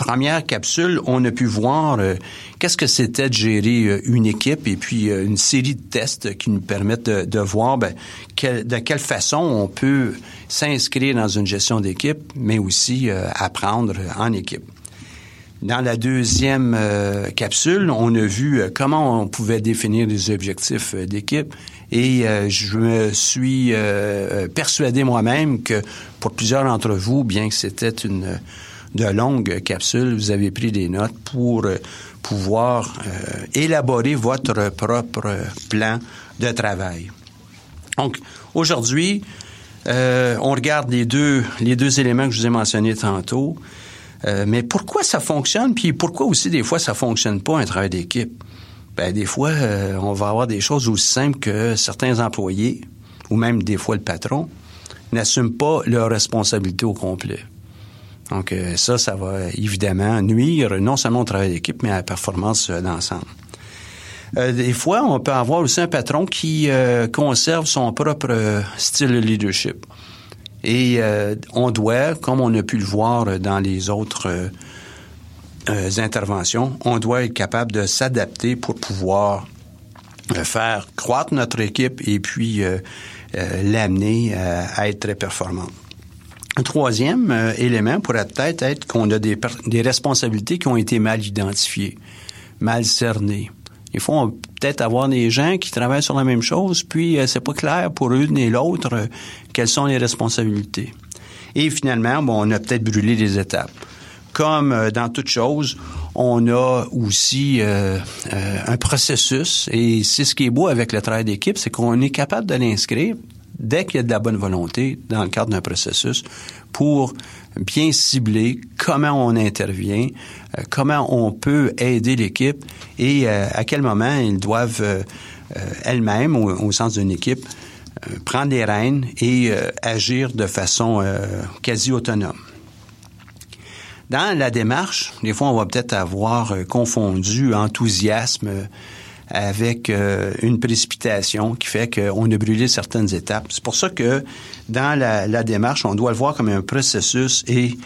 première capsule, on a pu voir euh, qu'est-ce que c'était de gérer euh, une équipe et puis euh, une série de tests qui nous permettent de, voir ben, de quelle façon on peut s'inscrire dans une gestion d'équipe, mais aussi apprendre en équipe. Dans la deuxième capsule, on a vu comment on pouvait définir les objectifs d'équipe et je me suis persuadé moi-même que pour plusieurs d'entre vous, bien que c'était une de longues capsules, vous avez pris des notes pour euh, pouvoir euh, élaborer votre propre plan de travail. Donc, aujourd'hui, euh, on regarde les deux, les deux éléments que je vous ai mentionnés tantôt. mais pourquoi ça fonctionne, puis pourquoi aussi des fois ça fonctionne pas un travail d'équipe? Ben, des fois, on va avoir des choses aussi simples que certains employés, ou même des fois le patron, n'assument pas leurs responsabilités au complet. Donc euh, ça, ça va évidemment nuire non seulement au travail d'équipe, mais à la performance euh, d'ensemble. Euh, des fois, on peut avoir aussi un patron qui conserve son propre style de leadership. Et on doit, comme on a pu le voir dans les autres interventions, on doit être capable de s'adapter pour pouvoir faire croître notre équipe et puis l'amener à être très performante. Un troisième euh, élément pourrait peut-être être, qu'on a des, des, responsabilités qui ont été mal identifiées, mal cernées. Il faut peut-être avoir des gens qui travaillent sur la même chose, puis euh, c'est pas clair pour l'une et l'autre euh, quelles sont les responsabilités. Et finalement, bon, on a peut-être brûlé des étapes. Comme dans toute chose, on a aussi un processus, et c'est ce qui est beau avec le travail d'équipe, c'est qu'on est capable de l'inscrire dès qu'il y a de la bonne volonté dans le cadre d'un processus pour bien cibler comment on intervient, euh, comment on peut aider l'équipe et euh, à quel moment ils doivent euh, elles-mêmes, au, sens d'une équipe, prendre les rênes et agir de façon quasi autonome. Dans la démarche, des fois, on va peut-être avoir confondu enthousiasme avec euh, une précipitation qui fait qu'on a brûlé certaines étapes. C'est pour ça que dans la, démarche, on doit le voir comme un processus et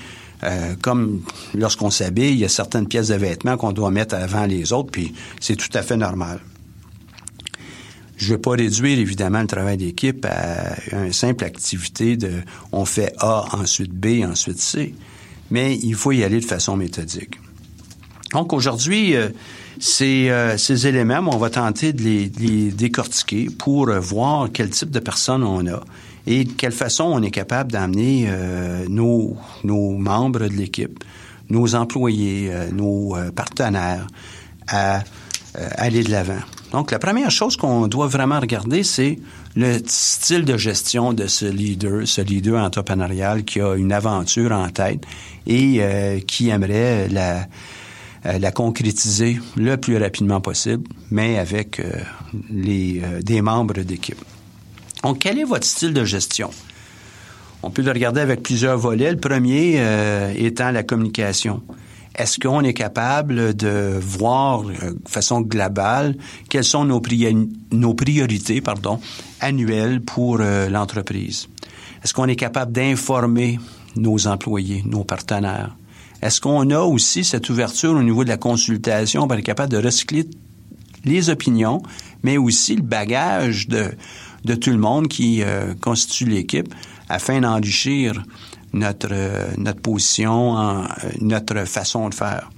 euh, comme lorsqu'on s'habille, il y a certaines pièces de vêtements qu'on doit mettre avant les autres, puis c'est tout à fait normal. Je ne vais pas réduire évidemment le travail d'équipe à une simple activité de on fait A, ensuite B, ensuite C. mais il faut y aller de façon méthodique. Donc aujourd'hui, euh, ces, euh, ces, éléments, on va tenter de les, les décortiquer pour voir quel type de personnes on a et de quelle façon on est capable d'amener nos, nos membres de l'équipe, nos employés, nos partenaires à aller de l'avant. Donc, la première chose qu'on doit vraiment regarder, c'est le style de gestion de ce leader, ce leader entrepreneurial qui a une aventure en tête et euh, qui aimerait la, euh, la concrétiser le plus rapidement possible, mais avec euh, les, des membres d'équipe. Donc, quel est votre style de gestion? On peut le regarder avec plusieurs volets. Le premier étant la communication. Est-ce qu'on est capable de voir euh, de façon globale quelles sont nos, nos priorités pardon, annuelles pour euh, l'entreprise? Est-ce qu'on est capable d'informer nos employés, nos partenaires? Est-ce qu'on a aussi cette ouverture au niveau de la consultation pour être capable de recycler les opinions, mais aussi le bagage de, de tout le monde qui euh, constitue l'équipe afin d'enrichir notre, euh, notre position, euh, notre façon de faire?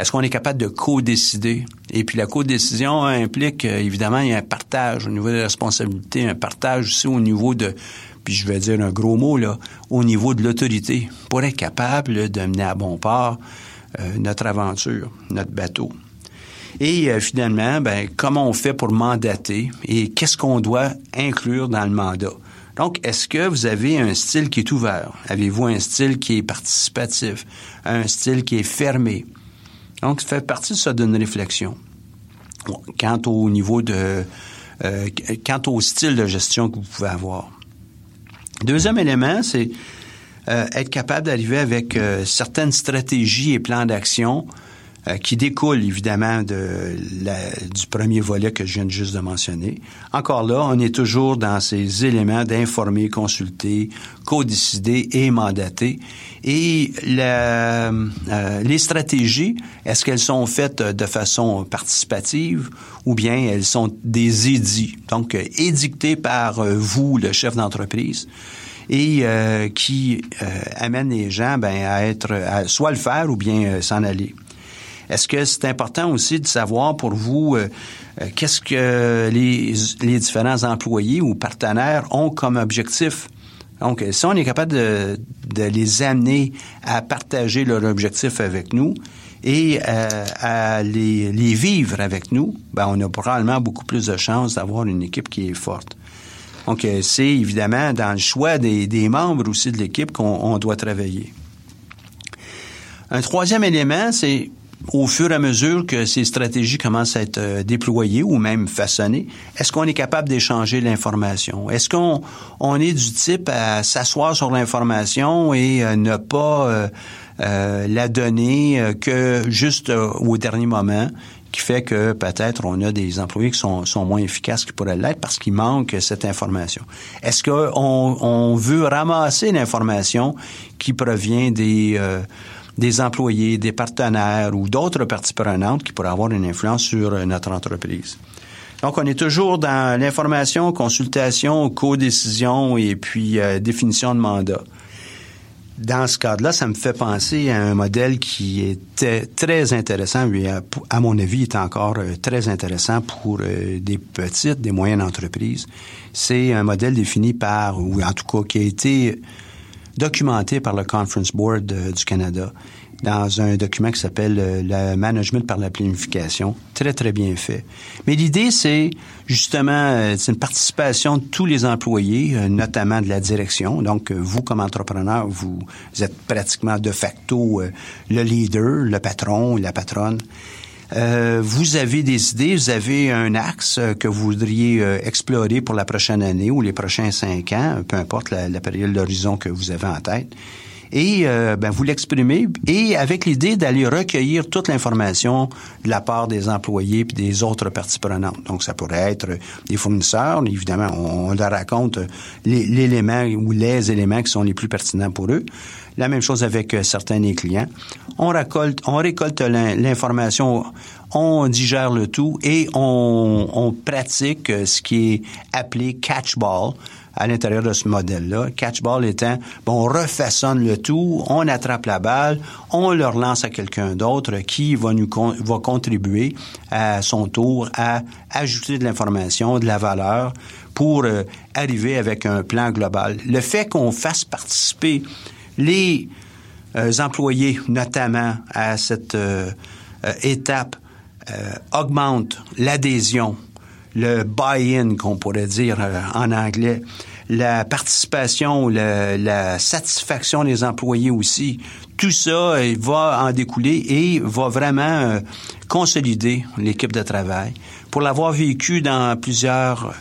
Est-ce qu'on est capable de co-décider? Et puis la co-décision implique, évidemment, un partage au niveau des responsabilités, un partage aussi au niveau de, puis je vais dire un gros mot, là, au niveau de l'autorité, pour être capable de mener à bon port notre aventure, notre bateau. Et finalement, ben, comment on fait pour mandater et qu'est-ce qu'on doit inclure dans le mandat? Donc, est-ce que vous avez un style qui est ouvert? Avez-vous un style qui est participatif? Un style qui est fermé? Donc, ça fait partie de ça d'une réflexion. Quant au niveau de... Euh, quant au style de gestion que vous pouvez avoir. Deuxième élément, c'est euh, être capable d'arriver avec euh, certaines stratégies et plans d'action qui découle évidemment de du premier volet que je viens juste de mentionner. Encore là, on est toujours dans ces éléments d'informer, consulter, co-décider et mandater. Et la, euh, les stratégies, est-ce qu'elles sont faites de façon participative ou bien elles sont des édits, donc édictées par euh, vous, le chef d'entreprise? et qui amènent les gens ben, à être à soit le faire ou bien s'en aller. Est-ce que c'est important aussi de savoir pour vous euh, euh, qu'est-ce que les, les, différents employés ou partenaires ont comme objectif? Donc, si on est capable de, de les amener à partager leur objectif avec nous et euh, à les, les, vivre avec nous, ben on a probablement beaucoup plus de chances d'avoir une équipe qui est forte. Donc, c'est évidemment dans le choix des, des membres aussi de l'équipe qu'on doit travailler. Un troisième élément, c'est au fur et à mesure que ces stratégies commencent à être euh, déployées ou même façonnées, est-ce qu'on est capable d'échanger l'information? Est-ce qu'on on est du type à s'asseoir sur l'information et euh, ne pas euh, la donner que juste au dernier moment? qui fait que peut-être on a des employés qui sont, moins efficaces qu'ils pourraient l'être parce qu'il manque cette information? Est-ce qu'on on veut ramasser l'information qui provient des des employés, des partenaires ou d'autres parties prenantes qui pourraient avoir une influence sur euh, notre entreprise. Donc, on est toujours dans l'information, consultation, co-décision et puis euh, définition de mandat. Dans ce cadre-là, ça me fait penser à un modèle qui était très intéressant, à, mon avis, est encore euh, très intéressant pour des petites, des moyennes entreprises. C'est un modèle défini par, ou en tout cas qui a été documenté par le Conference Board euh, du Canada dans un document qui s'appelle euh, le management par la planification. Très, très bien fait. Mais l'idée, c'est justement, euh, c'est une participation de tous les employés, notamment de la direction. Donc, vous, comme entrepreneur, vous êtes pratiquement de facto le leader, le patron, la patronne. Euh, vous avez des idées, vous avez un axe que vous voudriez euh, explorer pour la prochaine année ou les prochains cinq ans, peu importe la, période d'horizon que vous avez en tête. Et euh, ben, vous l'exprimez et avec l'idée d'aller recueillir toute l'information de la part des employés puis des autres parties prenantes. Donc ça pourrait être des fournisseurs, évidemment, on, leur raconte l'élément ou les éléments qui sont les plus pertinents pour eux. La même chose avec certains des clients. On récolte, on récolte l'information on digère le tout et on, on pratique ce qui est appelé catch-ball à l'intérieur de ce modèle-là. Catch-ball étant, bon, on refaçonne le tout, on attrape la balle, on le relance à quelqu'un d'autre qui va nous va contribuer à son tour à ajouter de l'information, de la valeur pour euh, arriver avec un plan global. Le fait qu'on fasse participer les euh, employés, notamment à cette euh, étape, augmente l'adhésion, le buy-in qu'on pourrait dire en anglais, la participation, la, la, satisfaction des employés aussi. Tout ça va en découler et va vraiment consolider l'équipe de travail. Pour l'avoir vécu dans plusieurs euh,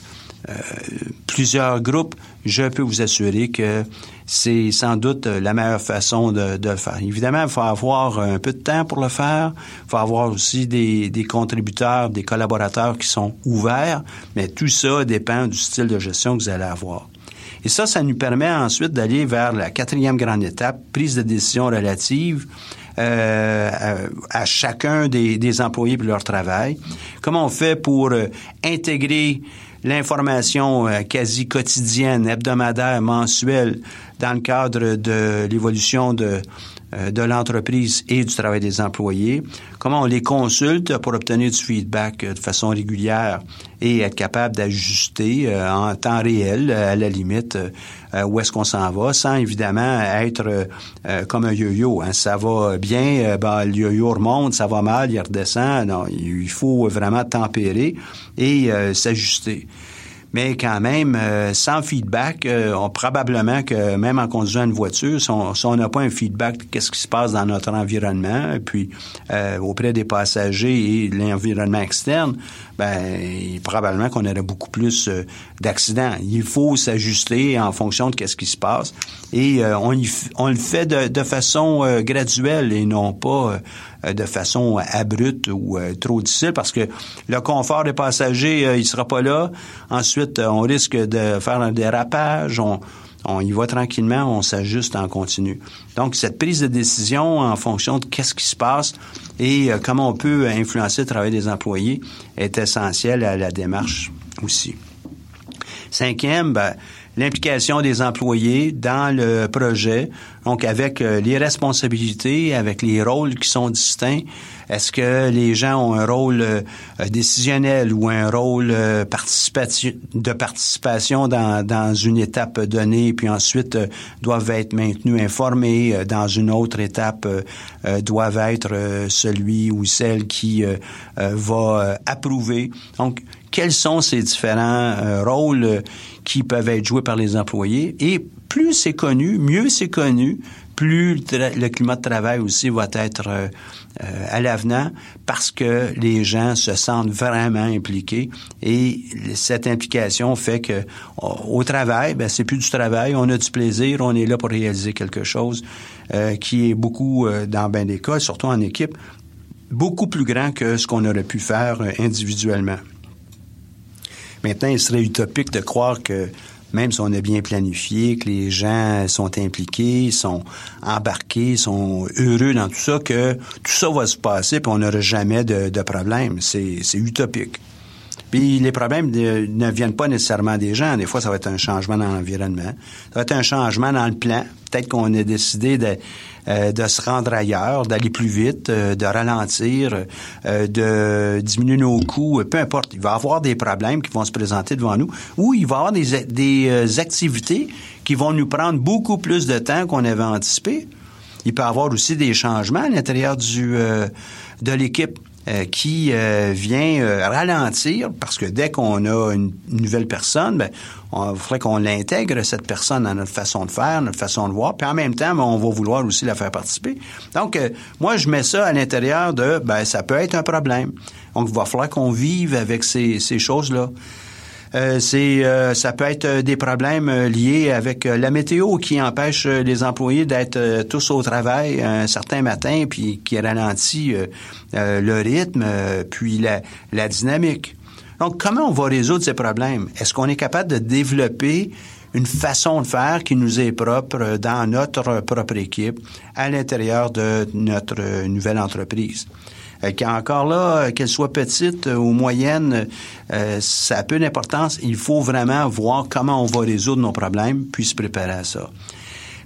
plusieurs groupes, je peux vous assurer que c'est sans doute la meilleure façon de, le faire. Évidemment, il faut avoir un peu de temps pour le faire. Il faut avoir aussi des, contributeurs, des collaborateurs qui sont ouverts, mais tout ça dépend du style de gestion que vous allez avoir. Et ça, ça nous permet ensuite d'aller vers la quatrième grande étape, prise de décision relative euh, à, chacun des, employés pour leur travail. Comment on fait pour euh, intégrer l'information euh, quasi quotidienne, hebdomadaire, mensuelle, dans le cadre de l'évolution de, de l'entreprise et du travail des employés, comment on les consulte pour obtenir du feedback euh, de façon régulière et être capable d'ajuster en temps réel, à la limite, où est-ce qu'on s'en va, sans évidemment être comme un yo-yo. Hein. Ça va bien, ben, le yo-yo remonte, ça va mal, il redescend. Non, il faut vraiment tempérer et s'ajuster mais quand même, euh, sans feedback, euh, on, probablement que même en conduisant une voiture, si on n'a pas un feedback de qu'est-ce qui se passe dans notre environnement, et puis euh, auprès des passagers et l'environnement externe, ben probablement qu'on aurait beaucoup plus d'accidents. Il faut s'ajuster en fonction de qu'est-ce qui se passe, et on, on le fait de, de façon graduelle et non pas euh, de façon abrupte ou euh, trop difficile parce que le confort des passagers, euh, il sera pas là. Ensuite, on risque de faire un dérapage. On, on y va tranquillement, on s'ajuste en continu. Donc, cette prise de décision en fonction de qu'est-ce qui se passe et comment on peut influencer le travail des employés est essentielle à la démarche aussi. Cinquième, ben, l'implication des employés dans le projet, donc avec euh, les responsabilités, avec les rôles qui sont distincts. Est-ce que les gens ont un rôle euh, décisionnel ou un rôle euh, de participation dans, dans une étape donnée, puis ensuite doivent être maintenus informés dans une autre étape, doivent être celui ou celle qui va approuver. Donc, quels sont ces différents rôles qui peuvent être joués par les employés. Et plus c'est connu, mieux c'est connu, plus le climat de travail aussi va être euh, euh, à l'avenant parce que les gens se sentent vraiment impliqués et cette implication fait que au travail, ben c'est plus du travail, on a du plaisir, on est là pour réaliser quelque chose euh, qui est beaucoup dans bien des cas, surtout en équipe, beaucoup plus grand que ce qu'on aurait pu faire individuellement. Maintenant, il serait utopique de croire que même si on a bien planifié, que les gens sont impliqués, sont embarqués, sont heureux dans tout ça, que tout ça va se passer puis on n'aura jamais de, de problème. C'est utopique. Puis les problèmes ne viennent pas nécessairement des gens. Des fois, ça va être un changement dans l'environnement. Ça va être un changement dans le plan. Peut-être qu'on a décidé de, euh, de se rendre ailleurs, d'aller plus vite, euh, de ralentir, euh, de diminuer nos coûts, peu importe. Il va y avoir des problèmes qui vont se présenter devant nous ou il va y avoir des, des activités qui vont nous prendre beaucoup plus de temps qu'on avait anticipé. Il peut y avoir aussi des changements à l'intérieur du de l'équipe. Euh, qui euh, vient euh, ralentir parce que dès qu'on a une, nouvelle personne, ben, on faudrait qu'on l'intègre cette personne dans notre façon de faire, notre façon de voir, puis en même temps, ben, on va vouloir aussi la faire participer. Donc, moi, je mets ça à l'intérieur de, ben, ça peut être un problème. Donc, il va falloir qu'on vive avec ces, ces choses-là. Euh, c'est euh, ça peut être euh, des problèmes liés avec la météo qui empêche les employés d'être tous au travail un certain matin puis qui ralentit le rythme puis la, la dynamique. Donc comment on va résoudre ces problèmes? Est-ce qu'on est capable de développer une façon de faire qui nous est propre dans notre propre équipe à l'intérieur de notre nouvelle entreprise? Euh, encore là, qu'elle soit petite ou moyenne, ça a peu d'importance. Il faut vraiment voir comment on va résoudre nos problèmes, puis se préparer à ça.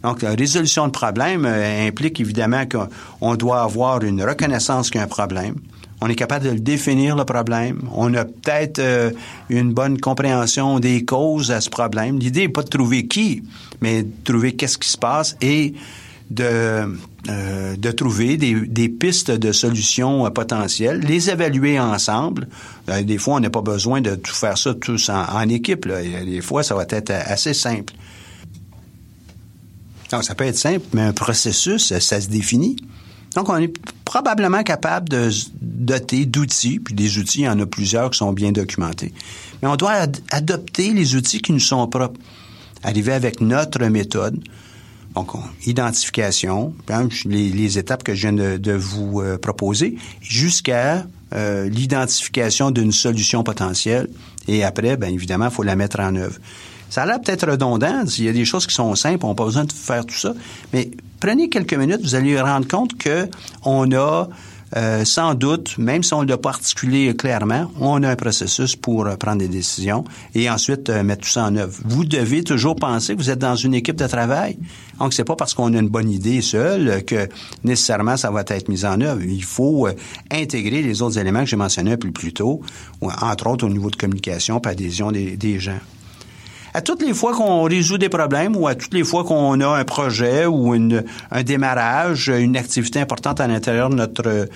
Donc, la résolution de problème implique évidemment qu'on doit avoir une reconnaissance qu'il y a un problème on est capable de définir, le problème. On a peut-être euh, une bonne compréhension des causes à ce problème. L'idée n'est pas de trouver qui, mais de trouver qu'est-ce qui se passe et de, euh, de trouver des, pistes de solutions euh, potentielles, les évaluer ensemble. des fois, on n'a pas besoin de tout faire ça tous en, équipe. Des fois, ça va être assez simple. Donc, ça peut être simple, mais un processus, ça se définit. Donc, on est probablement capable de doter d'outils, puis des outils, il y en a plusieurs qui sont bien documentés. Mais on doit adopter les outils qui nous sont propres. Arriver avec notre méthode. Donc, identification, les, étapes que je viens de, vous euh, proposer, jusqu'à euh, l'identification d'une solution potentielle. Et après, bien évidemment, il faut la mettre en œuvre. Ça a l'air peut-être redondant. Il y a des choses qui sont simples, on n'a pas besoin de faire tout ça. Mais prenez quelques minutes, vous allez vous rendre compte que on a euh, sans doute, même si on ne l'a pas clairement, on a un processus pour euh, prendre des décisions et ensuite euh, mettre tout ça en œuvre. Vous devez toujours penser que vous êtes dans une équipe de travail. Donc, c'est pas parce qu'on a une bonne idée seule que nécessairement ça va être mis en œuvre. Il faut intégrer les autres éléments que j'ai mentionnés un peu plus tôt, entre autres au niveau de communication et adhésion des gens à toutes les fois qu'on résout des problèmes ou à toutes les fois qu'on a un projet ou une, un démarrage, une activité importante à l'intérieur de notre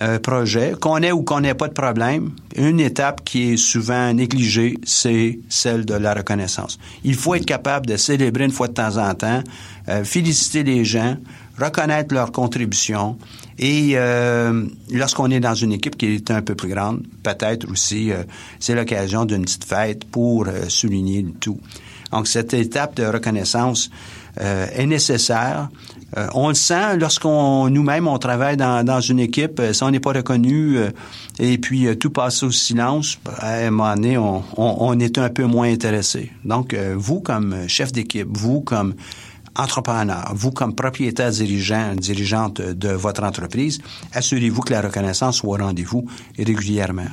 euh, projet, qu'on ait ou qu'on n'ait pas de problème, une étape qui est souvent négligée, c'est celle de la reconnaissance. Il faut être capable de célébrer une fois de temps en temps, euh, féliciter les gens, reconnaître leur contribution. Et euh, lorsqu'on est dans une équipe qui est un peu plus grande, peut-être aussi, euh, c'est l'occasion d'une petite fête pour euh, souligner tout. Donc, cette étape de reconnaissance est nécessaire. on le sent lorsqu'on nous-mêmes on travaille dans, dans une équipe, si on n'est pas reconnu et puis tout passe au silence, à un moment donné, on, on, on est un peu moins intéressé. Donc, vous comme chef d'équipe, vous comme entrepreneur, vous comme propriétaire dirigeant, dirigeante de votre entreprise, assurez-vous que la reconnaissance soit au rendez-vous régulièrement.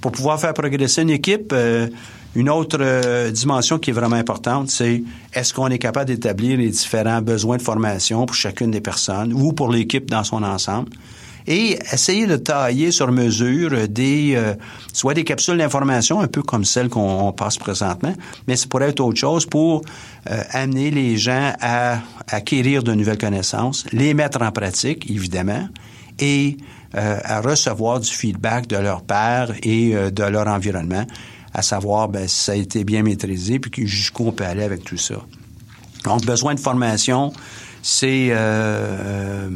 Pour pouvoir faire progresser une équipe, euh, une autre euh, dimension qui est vraiment importante, c'est est-ce qu'on est capable d'établir les différents besoins de formation pour chacune des personnes ou pour l'équipe dans son ensemble? Et essayer de tailler sur mesure des euh, soit des capsules d'information un peu comme celles qu'on passe présentement, mais ça pourrait être autre chose pour euh, amener les gens à acquérir de nouvelles connaissances, les mettre en pratique évidemment et euh, à recevoir du feedback de leur père et de leur environnement, à savoir ben, si ça a été bien maîtrisé puis jusqu'où on peut aller avec tout ça. Donc besoin de formation, c'est euh,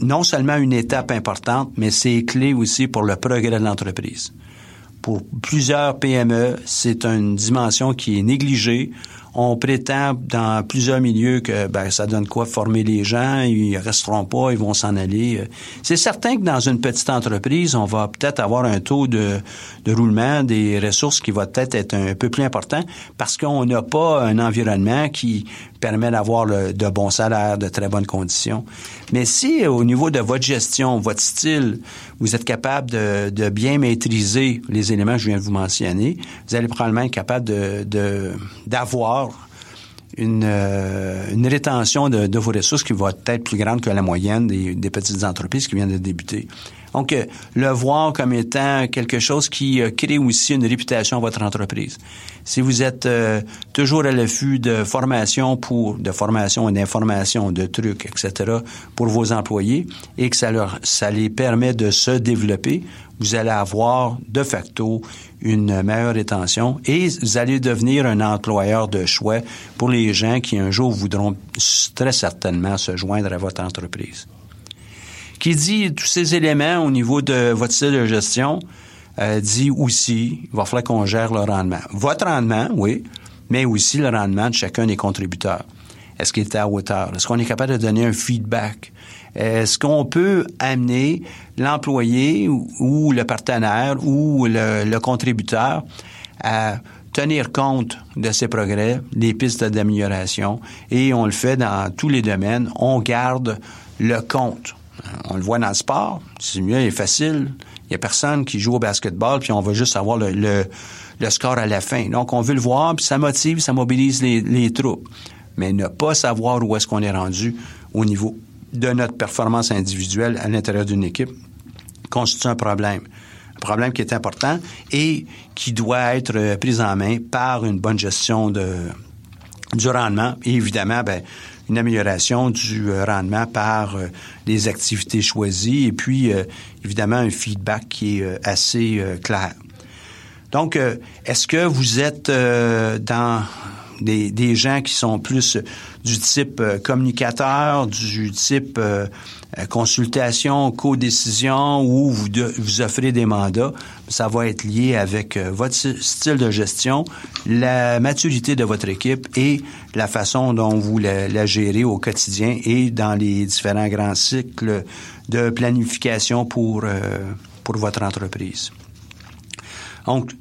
non seulement une étape importante, mais c'est clé aussi pour le progrès de l'entreprise. Pour plusieurs PME, c'est une dimension qui est négligée on prétend dans plusieurs milieux que ben, ça donne quoi former les gens, ils resteront pas, ils vont s'en aller. C'est certain que dans une petite entreprise, on va peut-être avoir un taux de, de roulement des ressources qui va peut-être être un peu plus important parce qu'on n'a pas un environnement qui permet d'avoir de bons salaires, de très bonnes conditions. Mais si au niveau de votre gestion, votre style, vous êtes capable de, de bien maîtriser les éléments que je viens de vous mentionner, vous allez probablement être capable de d'avoir une, euh, une rétention de, vos ressources qui va être plus grande que la moyenne des petites entreprises qui viennent de débuter. Donc, euh, le voir comme étant quelque chose qui euh, crée aussi une réputation à votre entreprise. Si vous êtes toujours à l'affût de formation pour, de formation et d'information, de trucs, etc., pour vos employés et que ça leur, ça les permet de se développer, vous allez avoir de facto une meilleure rétention et vous allez devenir un employeur de choix pour les gens qui un jour voudront très certainement se joindre à votre entreprise. Qui dit tous ces éléments au niveau de votre style de gestion, euh, dit aussi, il va falloir qu'on gère le rendement. Votre rendement, oui, mais aussi le rendement de chacun des contributeurs. Est-ce qu'il est à hauteur? Est-ce qu'on est capable de donner un feedback? Est-ce qu'on peut amener l'employé ou, le partenaire ou le, contributeur à tenir compte de ses progrès, des pistes d'amélioration, et on le fait dans tous les domaines. On garde le compte. On le voit dans le sport, c'est mieux et facile. Il y a personne qui joue au basketball, puis on va juste avoir le, score à la fin. Donc, on veut le voir, puis ça motive, ça mobilise les, troupes. Mais ne pas savoir où est-ce qu'on est rendu au niveau de notre performance individuelle à l'intérieur d'une équipe constitue un problème. Un problème qui est important et qui doit être euh, pris en main par une bonne gestion du rendement et évidemment, ben, une amélioration du euh, rendement par euh, les activités choisies et puis évidemment un feedback qui est assez clair. Donc, est-ce que vous êtes dans des, gens qui sont plus du type communicateur, du type consultation, co-décision ou vous, vous offrez des mandats, ça va être lié avec votre style de gestion, la maturité de votre équipe et la façon dont vous la, gérez au quotidien et dans les différents grands cycles de planification pour, pour votre entreprise. Donc,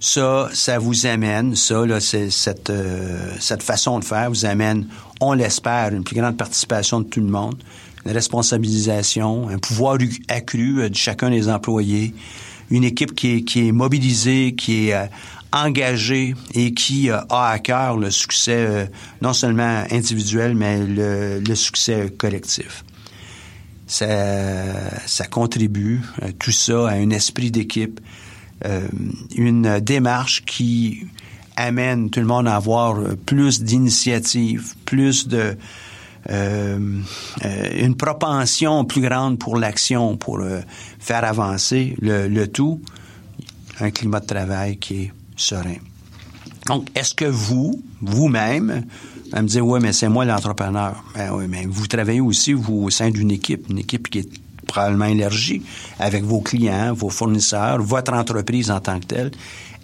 ça, ça vous amène, ça, là, cette, cette façon de faire vous amène, on l'espère, une plus grande participation de tout le monde, une responsabilisation, un pouvoir accru de chacun des employés, une équipe qui est, qui est mobilisée, qui est engagé et qui a à cœur le succès euh, non seulement individuel, mais le, succès collectif. Ça, ça contribue, euh, tout ça, à un esprit d'équipe, euh, une démarche qui amène tout le monde à avoir plus d'initiatives, plus de une propension plus grande pour l'action, pour faire avancer le, tout, un climat de travail qui est serein. Donc, est-ce que vous, vous-même, me dire, oui, mais c'est moi l'entrepreneur. Ben oui, mais vous travaillez aussi, vous, au sein d'une équipe, une équipe qui est probablement élargie avec vos clients, vos fournisseurs, votre entreprise en tant que telle.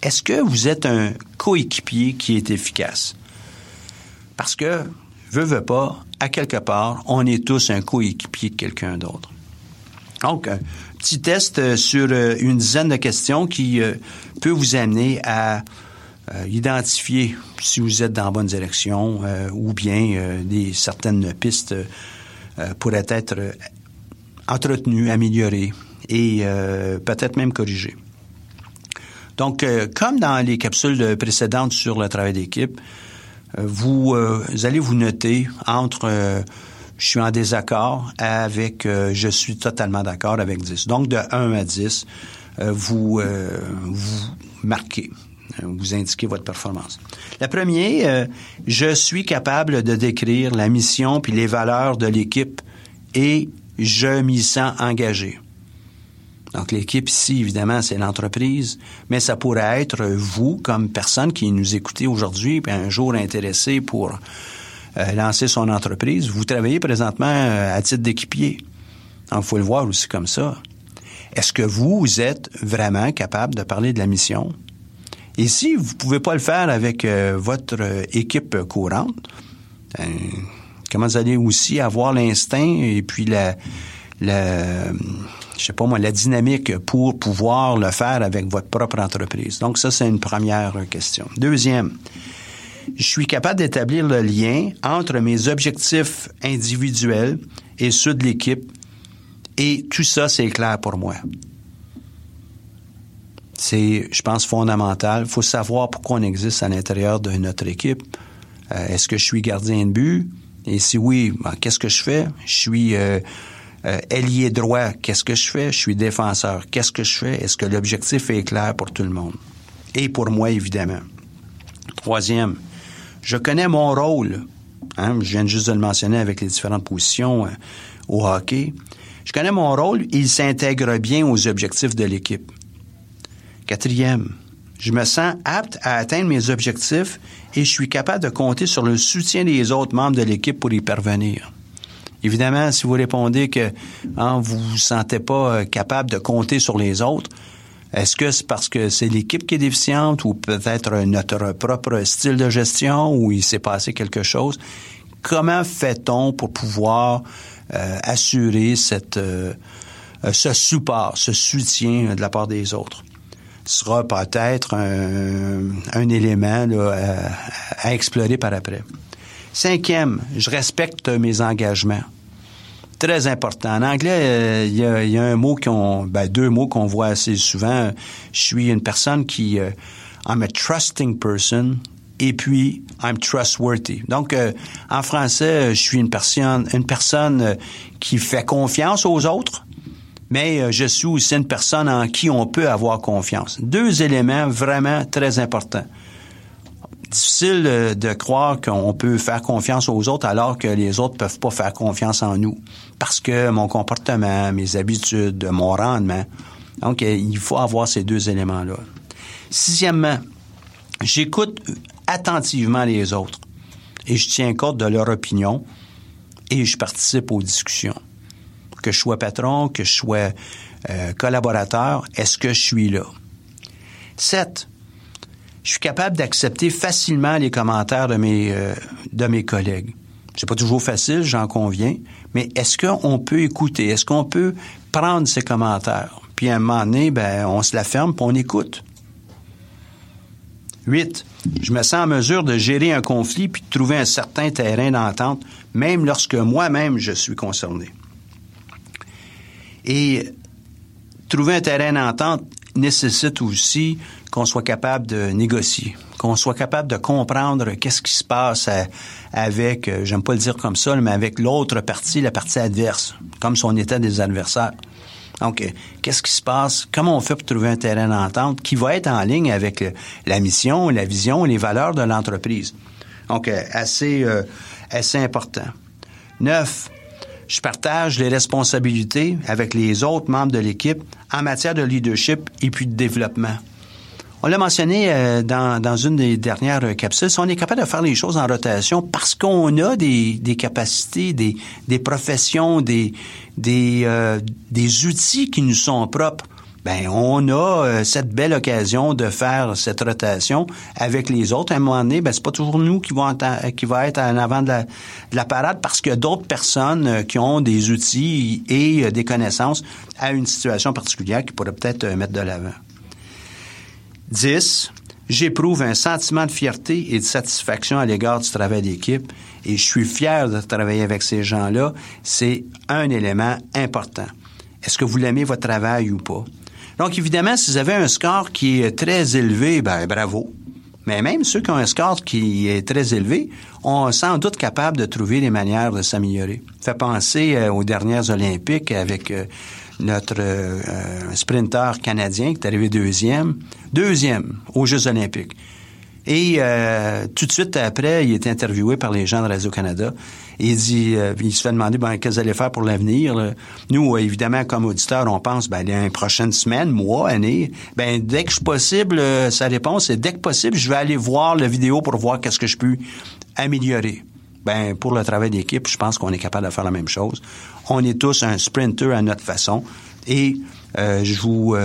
Est-ce que vous êtes un coéquipier qui est efficace? Parce que, veux, veux pas, à quelque part, on est tous un coéquipier de quelqu'un d'autre. Donc, un petit test euh, sur euh, une dizaine de questions qui euh, peut vous amener à identifier si vous êtes dans la bonne direction ou bien des certaines pistes pourraient être entretenues, améliorées et peut-être même corrigées. Donc, comme dans les capsules précédentes sur le travail d'équipe, vous, vous, allez vous noter entre je suis en désaccord avec, euh, je suis totalement d'accord avec 10. Donc, de 1 à 10, euh, vous, euh, vous marquez, vous indiquez votre performance. La première, je suis capable de décrire la mission puis les valeurs de l'équipe et je m'y sens engagé. Donc, l'équipe ici, évidemment, c'est l'entreprise, mais ça pourrait être vous, comme personne qui nous écoutez aujourd'hui, puis un jour intéressé pour euh, lancer son entreprise. Vous travaillez présentement euh, à titre d'équipier. Donc, il faut le voir aussi comme ça. Est-ce que vous, êtes vraiment capable de parler de la mission? Et si vous ne pouvez pas le faire avec euh, votre équipe courante, comment vous allez aussi avoir l'instinct et puis la, je sais pas moi, la dynamique pour pouvoir le faire avec votre propre entreprise? Donc ça, c'est une première question. Deuxième, je suis capable d'établir le lien entre mes objectifs individuels et ceux de l'équipe. Et tout ça, c'est clair pour moi. C'est, je pense, fondamental. Il faut savoir pourquoi on existe à l'intérieur de notre équipe. Euh, est-ce que je suis gardien de but? Et si oui, ben, qu'est-ce que je fais? Je suis euh, euh, ailier droit. Qu'est-ce que je fais? Je suis défenseur. Qu'est-ce que je fais? Est-ce que l'objectif est clair pour tout le monde? Et pour moi, évidemment. Troisième, je connais mon rôle. Hein, je viens juste de le mentionner avec les différentes positions euh, au hockey. Je connais mon rôle, il s'intègre bien aux objectifs de l'équipe. Quatrième, je me sens apte à atteindre mes objectifs et je suis capable de compter sur le soutien des autres membres de l'équipe pour y parvenir. Évidemment, si vous répondez que hein, vous ne vous sentez pas euh, capable de compter sur les autres, est-ce que c'est parce que c'est l'équipe qui est déficiente ou peut-être notre propre style de gestion ou il s'est passé quelque chose? Comment fait-on pour pouvoir euh, assurer euh, ce support, ce soutien de la part des autres? Sera peut-être un, élément à, explorer par après. Cinquième, je respecte mes engagements. Très important. En anglais, il y, a, un mot qu'on, ben, deux mots qu'on voit assez souvent. Je suis une personne qui, I'm a trusting person et puis I'm trustworthy. Donc, en français, je suis une personne, une personne qui fait confiance aux autres, mais je suis aussi une personne en qui on peut avoir confiance. Deux éléments vraiment très importants difficile euh, de croire qu'on peut faire confiance aux autres alors que les autres peuvent pas faire confiance en nous. Parce que mon comportement, mes habitudes, mon rendement. Donc, euh, il faut avoir ces deux éléments-là. Sixièmement, j'écoute attentivement les autres et je tiens compte de leur opinion et je participe aux discussions. Que je sois patron, que je sois euh, collaborateur, est-ce que je suis là? Sept, je suis capable d'accepter facilement les commentaires de mes, euh, de mes collègues. C'est pas toujours facile, j'en conviens, mais est-ce qu'on peut écouter? Est-ce qu'on peut prendre ces commentaires? Puis à un moment donné, ben, on se la ferme puis on écoute. Huit, je me sens en mesure de gérer un conflit puis de trouver un certain terrain d'entente, même lorsque moi-même je suis concerné. Et trouver un terrain d'entente nécessite aussi qu'on soit capable de négocier, qu'on soit capable de comprendre qu'est-ce qui se passe avec, euh, j'aime pas le dire comme ça, mais avec l'autre partie, la partie adverse, comme si on était des adversaires. Donc, euh, qu'est-ce qui se passe? Comment on fait pour trouver un terrain d'entente qui va être en ligne avec euh, la mission, la vision, les valeurs de l'entreprise? Donc, assez, assez important. Neuf, je partage les responsabilités avec les autres membres de l'équipe en matière de leadership et puis de développement. On l'a mentionné euh, dans, dans, une des dernières capsules, on est capable de faire les choses en rotation parce qu'on a des, des, capacités, des, des professions, des, des, euh, des outils qui nous sont propres. Ben, on a euh, cette belle occasion de faire cette rotation avec les autres. À un moment donné, ben, c'est pas toujours nous qui vont qui va être en avant de la, de la parade parce qu'il y a d'autres personnes qui ont des outils et des connaissances à une situation particulière qui pourraient peut-être mettre de l'avant. 10. J'éprouve un sentiment de fierté et de satisfaction à l'égard du travail d'équipe et je suis fier de travailler avec ces gens-là. C'est un élément important. Est-ce que vous l'aimez votre travail ou pas? Donc, évidemment, si vous avez un score qui est très élevé, ben bravo. Mais même ceux qui ont un score qui est très élevé, ont sans doute capable de trouver des manières de s'améliorer. Fait penser euh, aux dernières Olympiques avec euh, notre euh, sprinter canadien qui est arrivé deuxième, deuxième aux Jeux olympiques. Et euh, tout de suite après, il est interviewé par les gens de Radio-Canada. Il dit, euh, il se fait demander, ben, qu'est-ce que vous allez faire pour l'avenir? Nous, évidemment, comme auditeurs, on pense, ben, les prochaines semaines, mois, années, ben, dès que possible, sa réponse est, dès que possible, je vais aller voir la vidéo pour voir qu'est-ce que je peux améliorer. Ben, pour le travail d'équipe, je pense qu'on est capable de faire la même chose. On est tous un sprinter à notre façon. Et euh, je vous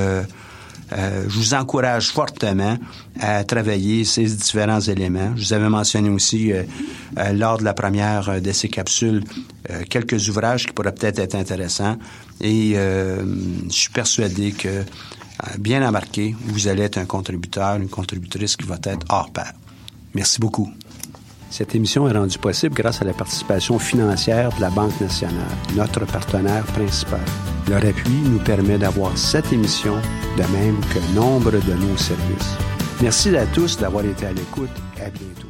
euh, euh, je vous encourage fortement à travailler ces différents éléments. Je vous avais mentionné aussi lors de la première de ces capsules quelques ouvrages qui pourraient peut-être être intéressants. Et je suis persuadé que bien embarqué, vous allez être un contributeur, une contributrice qui va être hors pair. Merci beaucoup. Cette émission est rendue possible grâce à la participation financière de la Banque nationale, notre partenaire principal. Leur appui nous permet d'avoir cette émission, de même que nombre de nos services. Merci à tous d'avoir été à l'écoute. À bientôt.